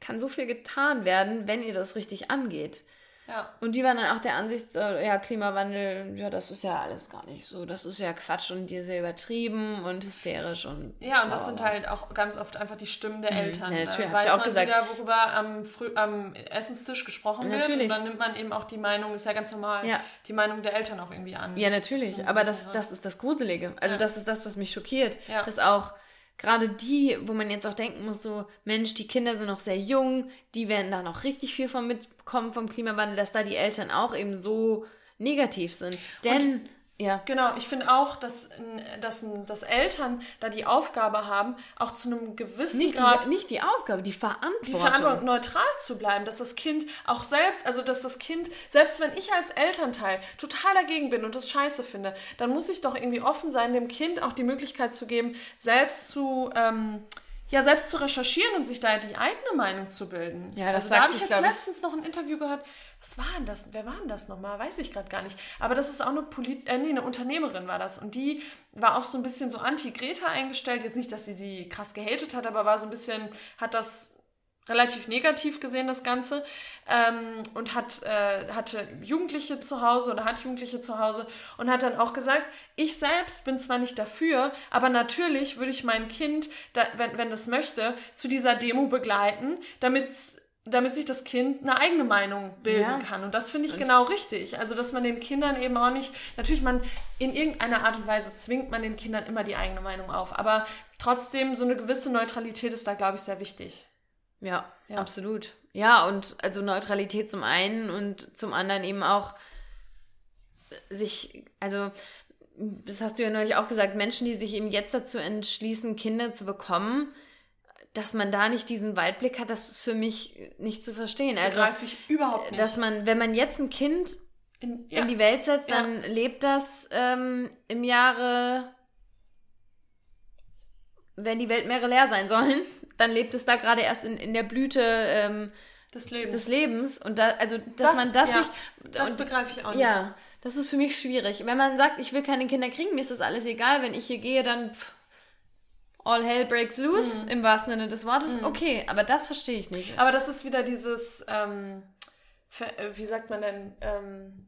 [SPEAKER 2] kann so viel getan werden, wenn ihr das richtig angeht. Ja. Und die waren dann auch der Ansicht, äh, ja, Klimawandel, ja, das ist ja alles gar nicht so. Das ist ja Quatsch und die sehr übertrieben und hysterisch und.
[SPEAKER 3] Ja, und das sind halt auch ganz oft einfach die Stimmen der mhm. Eltern. Ja, natürlich, äh, weiß ich auch man gesagt. wieder, worüber am, Früh am Essenstisch gesprochen natürlich. wird. Und dann nimmt man eben auch die Meinung, ist ja ganz normal, ja. die Meinung der Eltern auch irgendwie an.
[SPEAKER 2] Ja, natürlich. Das aber das, das ist das Gruselige. Also, ja. das ist das, was mich schockiert. Dass auch gerade die, wo man jetzt auch denken muss, so, Mensch, die Kinder sind noch sehr jung, die werden da noch richtig viel von mitbekommen vom Klimawandel, dass da die Eltern auch eben so negativ sind. Denn
[SPEAKER 3] und ja. Genau, ich finde auch, dass, dass, dass Eltern da die Aufgabe haben, auch zu einem gewissen
[SPEAKER 2] nicht
[SPEAKER 3] Grad.
[SPEAKER 2] Die, nicht die Aufgabe, die Verantwortung. Die
[SPEAKER 3] Verantwortung, neutral zu bleiben, dass das Kind auch selbst, also dass das Kind, selbst wenn ich als Elternteil total dagegen bin und das scheiße finde, dann muss ich doch irgendwie offen sein, dem Kind auch die Möglichkeit zu geben, selbst zu. Ähm, ja, selbst zu recherchieren und sich da die eigene Meinung zu bilden. Ja, das also, sagt da habe ich jetzt letztens noch ein Interview gehört, was war denn das? Wer war denn das nochmal? Weiß ich gerade gar nicht. Aber das ist auch eine Polit äh, nee, eine Unternehmerin war das. Und die war auch so ein bisschen so anti-Greta eingestellt. Jetzt nicht, dass sie sie krass gehatet hat, aber war so ein bisschen, hat das relativ negativ gesehen, das Ganze. Ähm, und hat, äh, hatte Jugendliche zu Hause oder hat Jugendliche zu Hause und hat dann auch gesagt, ich selbst bin zwar nicht dafür, aber natürlich würde ich mein Kind, da, wenn, wenn das möchte, zu dieser Demo begleiten, damit damit sich das Kind eine eigene Meinung bilden ja. kann. Und das finde ich genau richtig. Also, dass man den Kindern eben auch nicht, natürlich, man in irgendeiner Art und Weise zwingt man den Kindern immer die eigene Meinung auf. Aber trotzdem, so eine gewisse Neutralität ist da, glaube ich, sehr wichtig.
[SPEAKER 2] Ja, ja, absolut. Ja, und also Neutralität zum einen und zum anderen eben auch sich, also das hast du ja neulich auch gesagt, Menschen, die sich eben jetzt dazu entschließen, Kinder zu bekommen, dass man da nicht diesen Weitblick hat, das ist für mich nicht zu verstehen. Das also, ich überhaupt nicht. Dass man, wenn man jetzt ein Kind in, ja. in die Welt setzt, dann ja. lebt das ähm, im Jahre, wenn die Weltmeere leer sein sollen, dann lebt es da gerade erst in, in der Blüte ähm, des, Lebens. des Lebens. Und da, also, dass das, man das ja, nicht. Das begreife ich auch nicht. Ja, das ist für mich schwierig. Wenn man sagt, ich will keine Kinder kriegen, mir ist das alles egal, wenn ich hier gehe, dann. Pff, all hell breaks loose, mhm. im wahrsten Sinne des Wortes. Mhm. Okay, aber das verstehe ich nicht.
[SPEAKER 3] Aber das ist wieder dieses, ähm, wie sagt man denn, ähm,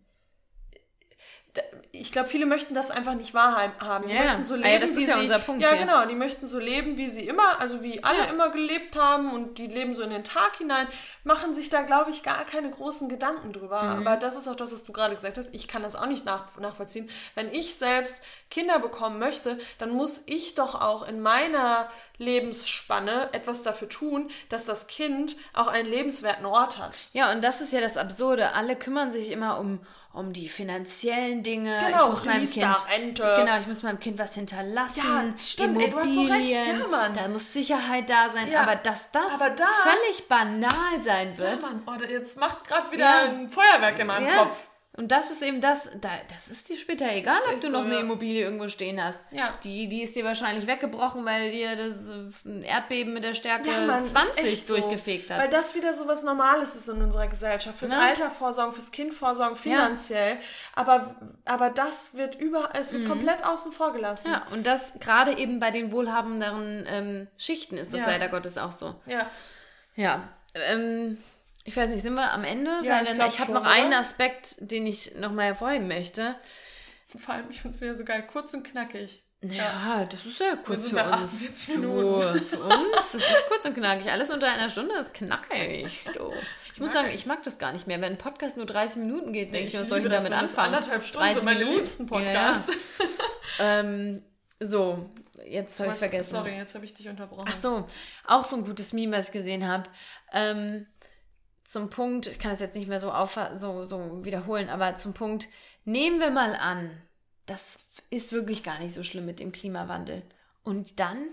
[SPEAKER 3] ich glaube, viele möchten das einfach nicht wahrhaben. Die ja. möchten so leben, ah, ja, das ist ja sie, unser Punkt. Ja, hier. genau. Die möchten so leben, wie sie immer, also wie alle ja. immer gelebt haben und die leben so in den Tag hinein, machen sich da, glaube ich, gar keine großen Gedanken drüber. Mhm. Aber das ist auch das, was du gerade gesagt hast. Ich kann das auch nicht nach, nachvollziehen. Wenn ich selbst Kinder bekommen möchte, dann muss ich doch auch in meiner Lebensspanne etwas dafür tun, dass das Kind auch einen lebenswerten Ort hat.
[SPEAKER 2] Ja, und das ist ja das Absurde. Alle kümmern sich immer um um die finanziellen Dinge. Genau, ich muss meinem Kind, Rente. Genau, ich muss meinem Kind was hinterlassen. Ja, stimmt, Immobilien, ey, so recht. Ja. Da muss Sicherheit da sein. Ja, aber dass das aber da, völlig banal sein wird. Ja,
[SPEAKER 3] Mann, oh, jetzt macht gerade wieder ein Feuerwerk in meinem Kopf.
[SPEAKER 2] Und das ist eben das, da, das ist dir später egal, ob du noch so, eine Immobilie irgendwo stehen hast. Ja. Die, die ist dir wahrscheinlich weggebrochen, weil dir das äh, Erdbeben mit der Stärke ja, Mann, 20
[SPEAKER 3] durchgefegt so. hat. Weil das wieder so was Normales ist in unserer Gesellschaft. Fürs ja. Alter vorsorgen, fürs Kind vorsorgen, finanziell. Ja. Aber, aber das wird über, es wird mhm. komplett außen vor gelassen.
[SPEAKER 2] Ja, und das gerade eben bei den wohlhabenderen ähm, Schichten ist das leider Gottes auch so. Ja. Ja. Ähm, ich weiß nicht, sind wir am Ende? Ja, Weil ich, ich habe noch oder? einen Aspekt, den ich noch mal hervorheben möchte.
[SPEAKER 3] Vor allem, ich finde es wieder so geil, kurz und knackig.
[SPEAKER 2] Ja, ja. das ist ja kurz für uns. Du, für uns, das ist kurz und knackig. Alles unter einer Stunde ist knackig. Du. Ich muss sagen, ich mag das gar nicht mehr. Wenn ein Podcast nur 30 Minuten geht, denke ich, was soll ich damit anfangen? Anderthalb Stunden 30 so meine Minuten? liebsten Podcasts. Ja. ähm, so, jetzt habe ich vergessen.
[SPEAKER 3] Sorry, jetzt habe ich dich unterbrochen.
[SPEAKER 2] Ach so, auch so ein gutes Meme, was ich gesehen habe. Ähm, zum Punkt, ich kann das jetzt nicht mehr so, auf, so, so wiederholen, aber zum Punkt, nehmen wir mal an, das ist wirklich gar nicht so schlimm mit dem Klimawandel. Und dann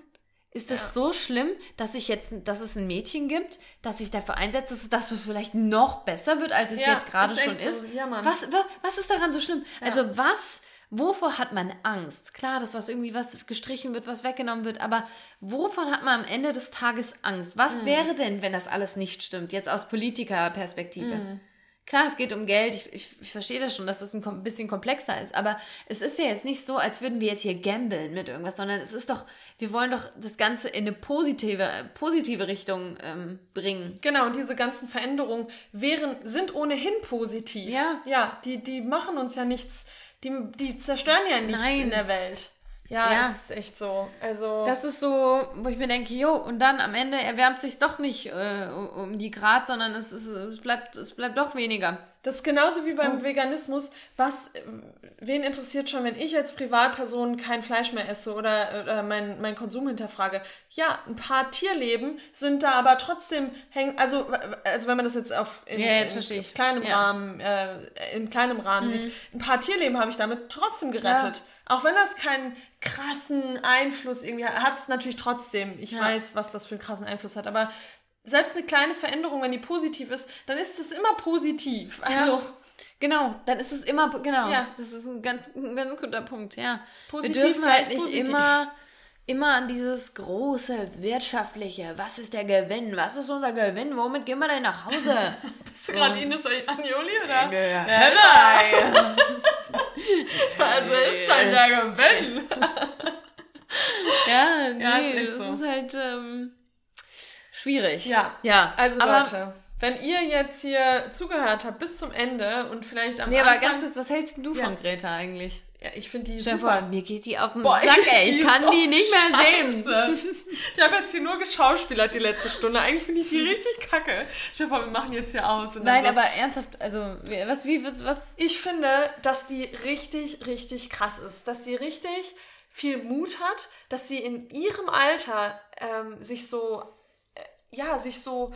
[SPEAKER 2] ist es ja. so schlimm, dass ich jetzt, dass es ein Mädchen gibt, das sich dafür einsetzt, dass es das vielleicht noch besser wird, als es ja, jetzt gerade schon ist. So. Ja, was, was ist daran so schlimm? Also was wovor hat man Angst? Klar, dass was irgendwie was gestrichen wird, was weggenommen wird, aber wovon hat man am Ende des Tages Angst? Was mhm. wäre denn, wenn das alles nicht stimmt, jetzt aus Politikerperspektive? Mhm. Klar, es geht um Geld. Ich, ich, ich, verstehe das schon, dass das ein bisschen komplexer ist. Aber es ist ja jetzt nicht so, als würden wir jetzt hier gambeln mit irgendwas, sondern es ist doch, wir wollen doch das Ganze in eine positive, positive Richtung ähm, bringen.
[SPEAKER 3] Genau, und diese ganzen Veränderungen wären, sind ohnehin positiv. Ja. Ja, die, die machen uns ja nichts, die, die zerstören ja nichts Nein. in der Welt. Ja, ja, ist echt so. Also
[SPEAKER 2] das ist so, wo ich mir denke, jo, und dann am Ende erwärmt sich doch nicht äh, um die Grad, sondern es, ist, es, bleibt, es bleibt doch weniger.
[SPEAKER 3] Das ist genauso wie beim oh. Veganismus. Was, wen interessiert schon, wenn ich als Privatperson kein Fleisch mehr esse oder, oder meinen mein Konsum hinterfrage? Ja, ein paar Tierleben sind da aber trotzdem hängen, also, also wenn man das jetzt auf in, ja, jetzt in, in kleinem ja. Rahmen, äh, in kleinem Rahmen mhm. sieht, ein paar Tierleben habe ich damit trotzdem gerettet. Ja. Auch wenn das keinen krassen Einfluss irgendwie hat, hat es natürlich trotzdem. Ich weiß, was das für einen krassen Einfluss hat, aber selbst eine kleine Veränderung, wenn die positiv ist, dann ist es immer positiv. Also. Ja.
[SPEAKER 2] Genau, dann ist es immer, genau, ja. das ist ein ganz, ein ganz guter Punkt, ja. Positiv Wir dürfen halt nicht positiv. immer, immer an dieses große wirtschaftliche, was ist der Gewinn, was ist unser Gewinn, womit gehen wir denn nach Hause?
[SPEAKER 3] Bist du gerade Ines Agnoli, oder? Ja, ja.
[SPEAKER 2] also ist dann der Gewinn. ja, nee, ja, ist das so. ist halt, ähm, schwierig.
[SPEAKER 3] Ja. Ja. Also aber, Leute, wenn ihr jetzt hier zugehört habt bis zum Ende und vielleicht am
[SPEAKER 2] Nee, Anfang, aber ganz kurz, was hältst du ja. von Greta eigentlich?
[SPEAKER 3] Ja, ich finde die
[SPEAKER 2] Stell super. Vor, mir geht die auf den Boah, Sack, ey. Ich kann die nicht mehr
[SPEAKER 3] scheiße. sehen. ich habe jetzt hier nur geschauspielert die letzte Stunde. Eigentlich finde ich die richtig kacke. Stell vor, wir machen jetzt hier aus.
[SPEAKER 2] Nein, so. aber ernsthaft, also, was, wie, was, was?
[SPEAKER 3] Ich finde, dass die richtig, richtig krass ist. Dass sie richtig viel Mut hat, dass sie in ihrem Alter ähm, sich so ja, sich so,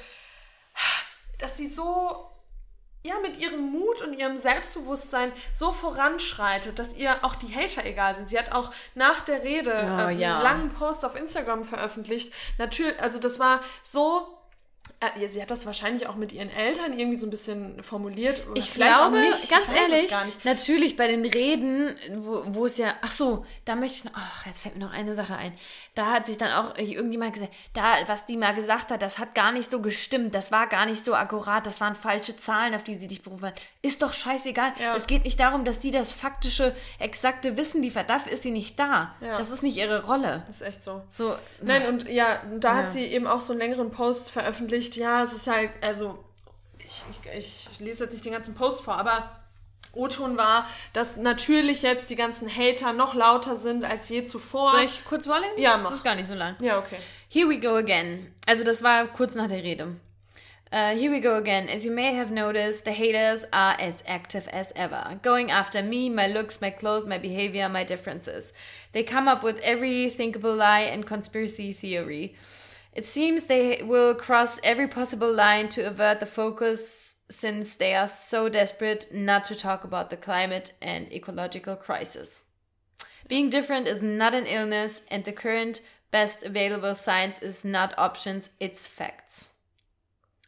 [SPEAKER 3] dass sie so, ja, mit ihrem Mut und ihrem Selbstbewusstsein so voranschreitet, dass ihr auch die Hater egal sind. Sie hat auch nach der Rede oh, äh, ja. einen langen Post auf Instagram veröffentlicht. Natürlich, also das war so äh, sie hat das wahrscheinlich auch mit ihren Eltern irgendwie so ein bisschen formuliert.
[SPEAKER 2] ich glaube, ganz ich ehrlich, natürlich bei den Reden, wo, wo es ja, ach so, da möchte ich, ach, jetzt fällt mir noch eine Sache ein. Da hat sich dann auch irgendjemand gesagt, da, was die mal gesagt hat, das hat gar nicht so gestimmt, das war gar nicht so akkurat, das waren falsche Zahlen, auf die sie dich berufen hat. Ist doch scheißegal. Ja. Es geht nicht darum, dass die das faktische, exakte Wissen liefert. Dafür ist sie nicht da. Ja. Das ist nicht ihre Rolle.
[SPEAKER 3] Das ist echt so. so Nein, und ja, da ja. hat sie eben auch so einen längeren Post veröffentlicht, ja, es ist halt, also ich, ich, ich lese jetzt nicht den ganzen Post vor, aber O-Ton war, dass natürlich jetzt die ganzen Hater noch lauter sind als je zuvor.
[SPEAKER 2] Soll ich kurz vorlesen? Ja, mach. Das ist gar nicht so lang.
[SPEAKER 3] Ja, okay.
[SPEAKER 2] Here we go again. Also das war kurz nach der Rede. Uh, here we go again. As you may have noticed, the haters are as active as ever, going after me, my looks, my clothes, my behavior, my differences. They come up with every thinkable lie and conspiracy theory. It seems they will cross every possible line to avert the focus since they are so desperate not to talk about the climate and ecological crisis. Being different is not an illness, and the current best available science is not options, it's facts.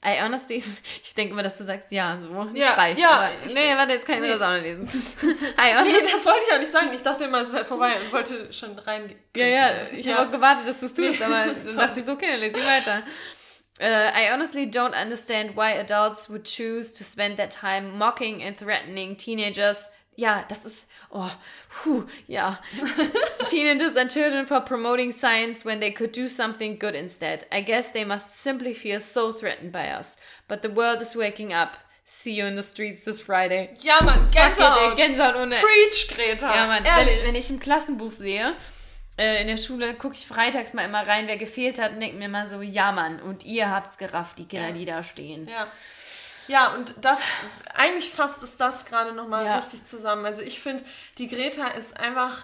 [SPEAKER 2] I honestly, ich denke immer, dass du sagst, ja, so, ja, reicht. Ja, aber, nee, warte, jetzt kann ich nee. das auch noch lesen.
[SPEAKER 3] I honestly, nee, das wollte ich auch nicht sagen. Ich dachte immer, es wäre vorbei und wollte schon rein.
[SPEAKER 2] Ja, ja, ich ja. habe auch gewartet, dass du es tust, nee. aber dann dachte ich so, okay, dann lese ich weiter. Uh, I honestly don't understand why adults would choose to spend their time mocking and threatening teenagers. Yeah, das ist, oh, puh, ja. Teenagers and children for promoting science when they could do something good instead. I guess they must simply feel so threatened by us. But the world is waking up. See you in the streets this Friday.
[SPEAKER 3] Ja, Mann, Gänsehaut.
[SPEAKER 2] Gänsehaut ohne.
[SPEAKER 3] Preach, Greta.
[SPEAKER 2] Ja, Mann, wenn, wenn, ich im Klassenbuch sehe, in der Schule gucke ich freitags mal immer rein, wer gefehlt hat und denke mir mal so, ja, Mann, und ihr habt's gerafft, die Kinder, ja. die da stehen.
[SPEAKER 3] Ja. Ja, und das, eigentlich fasst es das gerade nochmal ja. richtig zusammen. Also ich finde, die Greta ist einfach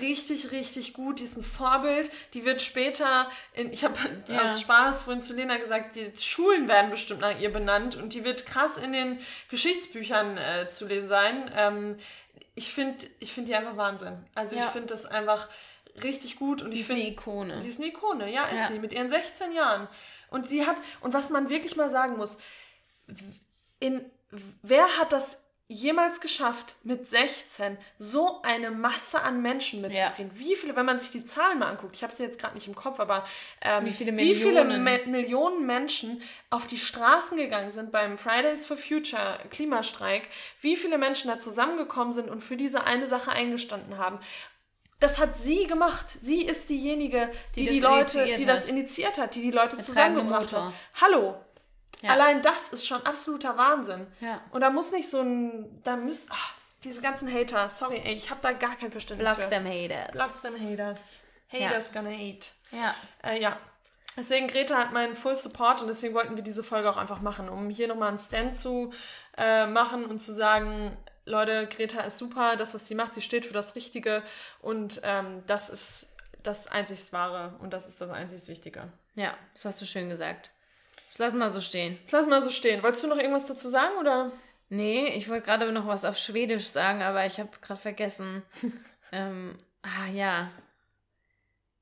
[SPEAKER 3] richtig, richtig gut. Die ist ein Vorbild. Die wird später, in, ich habe ja. aus Spaß vorhin zu Lena gesagt, die Schulen werden bestimmt nach ihr benannt und die wird krass in den Geschichtsbüchern äh, zu lesen sein. Ähm, ich finde ich find die einfach Wahnsinn. Also ja. ich finde das einfach richtig gut. Und
[SPEAKER 2] die
[SPEAKER 3] ich
[SPEAKER 2] ist eine Ikone.
[SPEAKER 3] Die ist eine Ikone, ja, ist ja. sie, mit ihren 16 Jahren. Und sie hat, und was man wirklich mal sagen muss, in, wer hat das jemals geschafft, mit 16 so eine Masse an Menschen mitzuziehen? Ja. Wie viele, wenn man sich die Zahlen mal anguckt, ich habe sie jetzt gerade nicht im Kopf, aber ähm, wie viele, Millionen? Wie viele Me Millionen Menschen auf die Straßen gegangen sind beim Fridays for Future Klimastreik, wie viele Menschen da zusammengekommen sind und für diese eine Sache eingestanden haben. Das hat sie gemacht. Sie ist diejenige, die die, die Leute, die das initiiert hat, die die Leute zusammengebracht hat. Hallo, ja. Allein das ist schon absoluter Wahnsinn. Ja. Und da muss nicht so ein, da müsst, ach, diese ganzen Hater, sorry, ey, ich habe da gar kein Verständnis
[SPEAKER 2] Block für. them haters.
[SPEAKER 3] Block them haters. Haters ja. gonna hate. Ja. Äh, ja. Deswegen, Greta hat meinen Full Support und deswegen wollten wir diese Folge auch einfach machen, um hier nochmal einen Stand zu äh, machen und zu sagen, Leute, Greta ist super, das, was sie macht, sie steht für das Richtige und ähm, das ist das einzig Wahre und das ist das einzig Wichtige.
[SPEAKER 2] Ja, das hast du schön gesagt. Das lassen wir so stehen.
[SPEAKER 3] Das lassen wir so stehen. Wolltest du noch irgendwas dazu sagen oder?
[SPEAKER 2] Nee, ich wollte gerade noch was auf Schwedisch sagen, aber ich habe gerade vergessen. ähm, ah ja.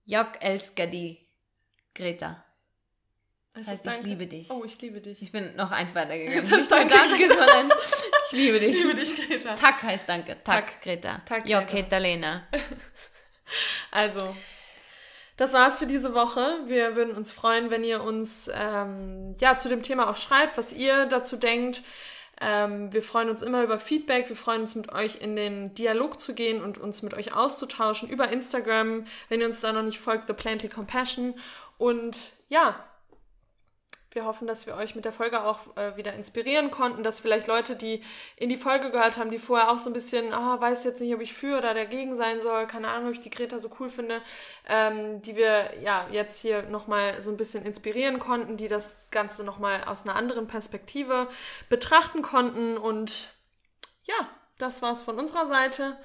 [SPEAKER 2] Jag älskar dig, Greta. Das heißt, ich liebe dich.
[SPEAKER 3] Oh, ich liebe dich.
[SPEAKER 2] Ich bin noch eins weitergegangen. Das heißt Nicht danke, sondern ich liebe dich.
[SPEAKER 3] Ich liebe dich, Greta.
[SPEAKER 2] Tack heißt danke. Tack, Tack. Greta. Tack, Greta. Jag heter Lena.
[SPEAKER 3] Also, das war's für diese Woche. Wir würden uns freuen, wenn ihr uns ähm, ja zu dem Thema auch schreibt, was ihr dazu denkt. Ähm, wir freuen uns immer über Feedback. Wir freuen uns mit euch in den Dialog zu gehen und uns mit euch auszutauschen über Instagram. Wenn ihr uns da noch nicht folgt, The Plenty Compassion. Und ja, wir hoffen, dass wir euch mit der Folge auch äh, wieder inspirieren konnten, dass vielleicht Leute, die in die Folge gehört haben, die vorher auch so ein bisschen, ah, weiß jetzt nicht, ob ich für oder dagegen sein soll, keine Ahnung, ob ich die Greta so cool finde, ähm, die wir ja jetzt hier nochmal so ein bisschen inspirieren konnten, die das Ganze nochmal aus einer anderen Perspektive betrachten konnten. Und ja, das war's von unserer Seite.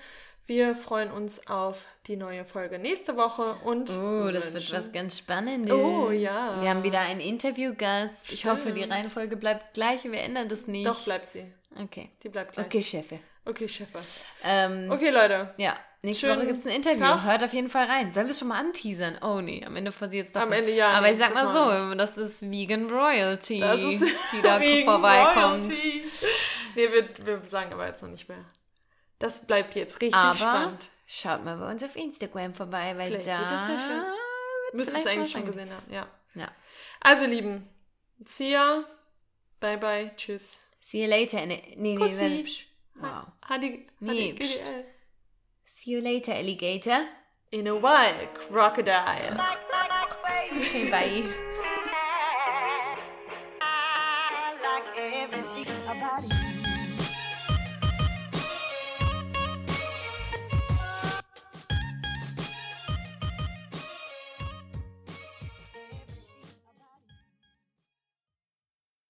[SPEAKER 3] Wir freuen uns auf die neue Folge nächste Woche und.
[SPEAKER 2] Oh, das wird was ganz Spannendes.
[SPEAKER 3] Oh, ja.
[SPEAKER 2] Wir haben wieder einen Interviewgast. Ich hoffe, die Reihenfolge bleibt gleich. Wir ändern das nicht.
[SPEAKER 3] Doch, bleibt sie.
[SPEAKER 2] Okay.
[SPEAKER 3] Die bleibt gleich.
[SPEAKER 2] Okay, Chefe.
[SPEAKER 3] Okay, Chefe.
[SPEAKER 2] Ähm,
[SPEAKER 3] okay, Leute.
[SPEAKER 2] Ja. Nächste Schön Woche gibt es ein Interview. Tag. Hört auf jeden Fall rein. Sollen wir es schon mal anteasern? Oh nee, am Ende passiert es doch.
[SPEAKER 3] Am Ende ja.
[SPEAKER 2] Aber nee, ich sag mal so, das ist Vegan Royalty, das ist die da vorbeikommt. Royalty.
[SPEAKER 3] Nee, wir, wir sagen aber jetzt noch nicht mehr. Das bleibt jetzt richtig Aber spannend.
[SPEAKER 2] Schaut mal bei uns auf Instagram vorbei, weil vielleicht da.
[SPEAKER 3] Das da es eigentlich schon gesehen haben, ja.
[SPEAKER 2] ja.
[SPEAKER 3] Also, Lieben, see ya. Bye, bye. Tschüss.
[SPEAKER 2] See you later. Nee, nee,
[SPEAKER 3] nee.
[SPEAKER 2] Wow.
[SPEAKER 3] Hadi,
[SPEAKER 2] nee, See you later, Alligator.
[SPEAKER 3] In a while, Crocodile.
[SPEAKER 2] okay, bye.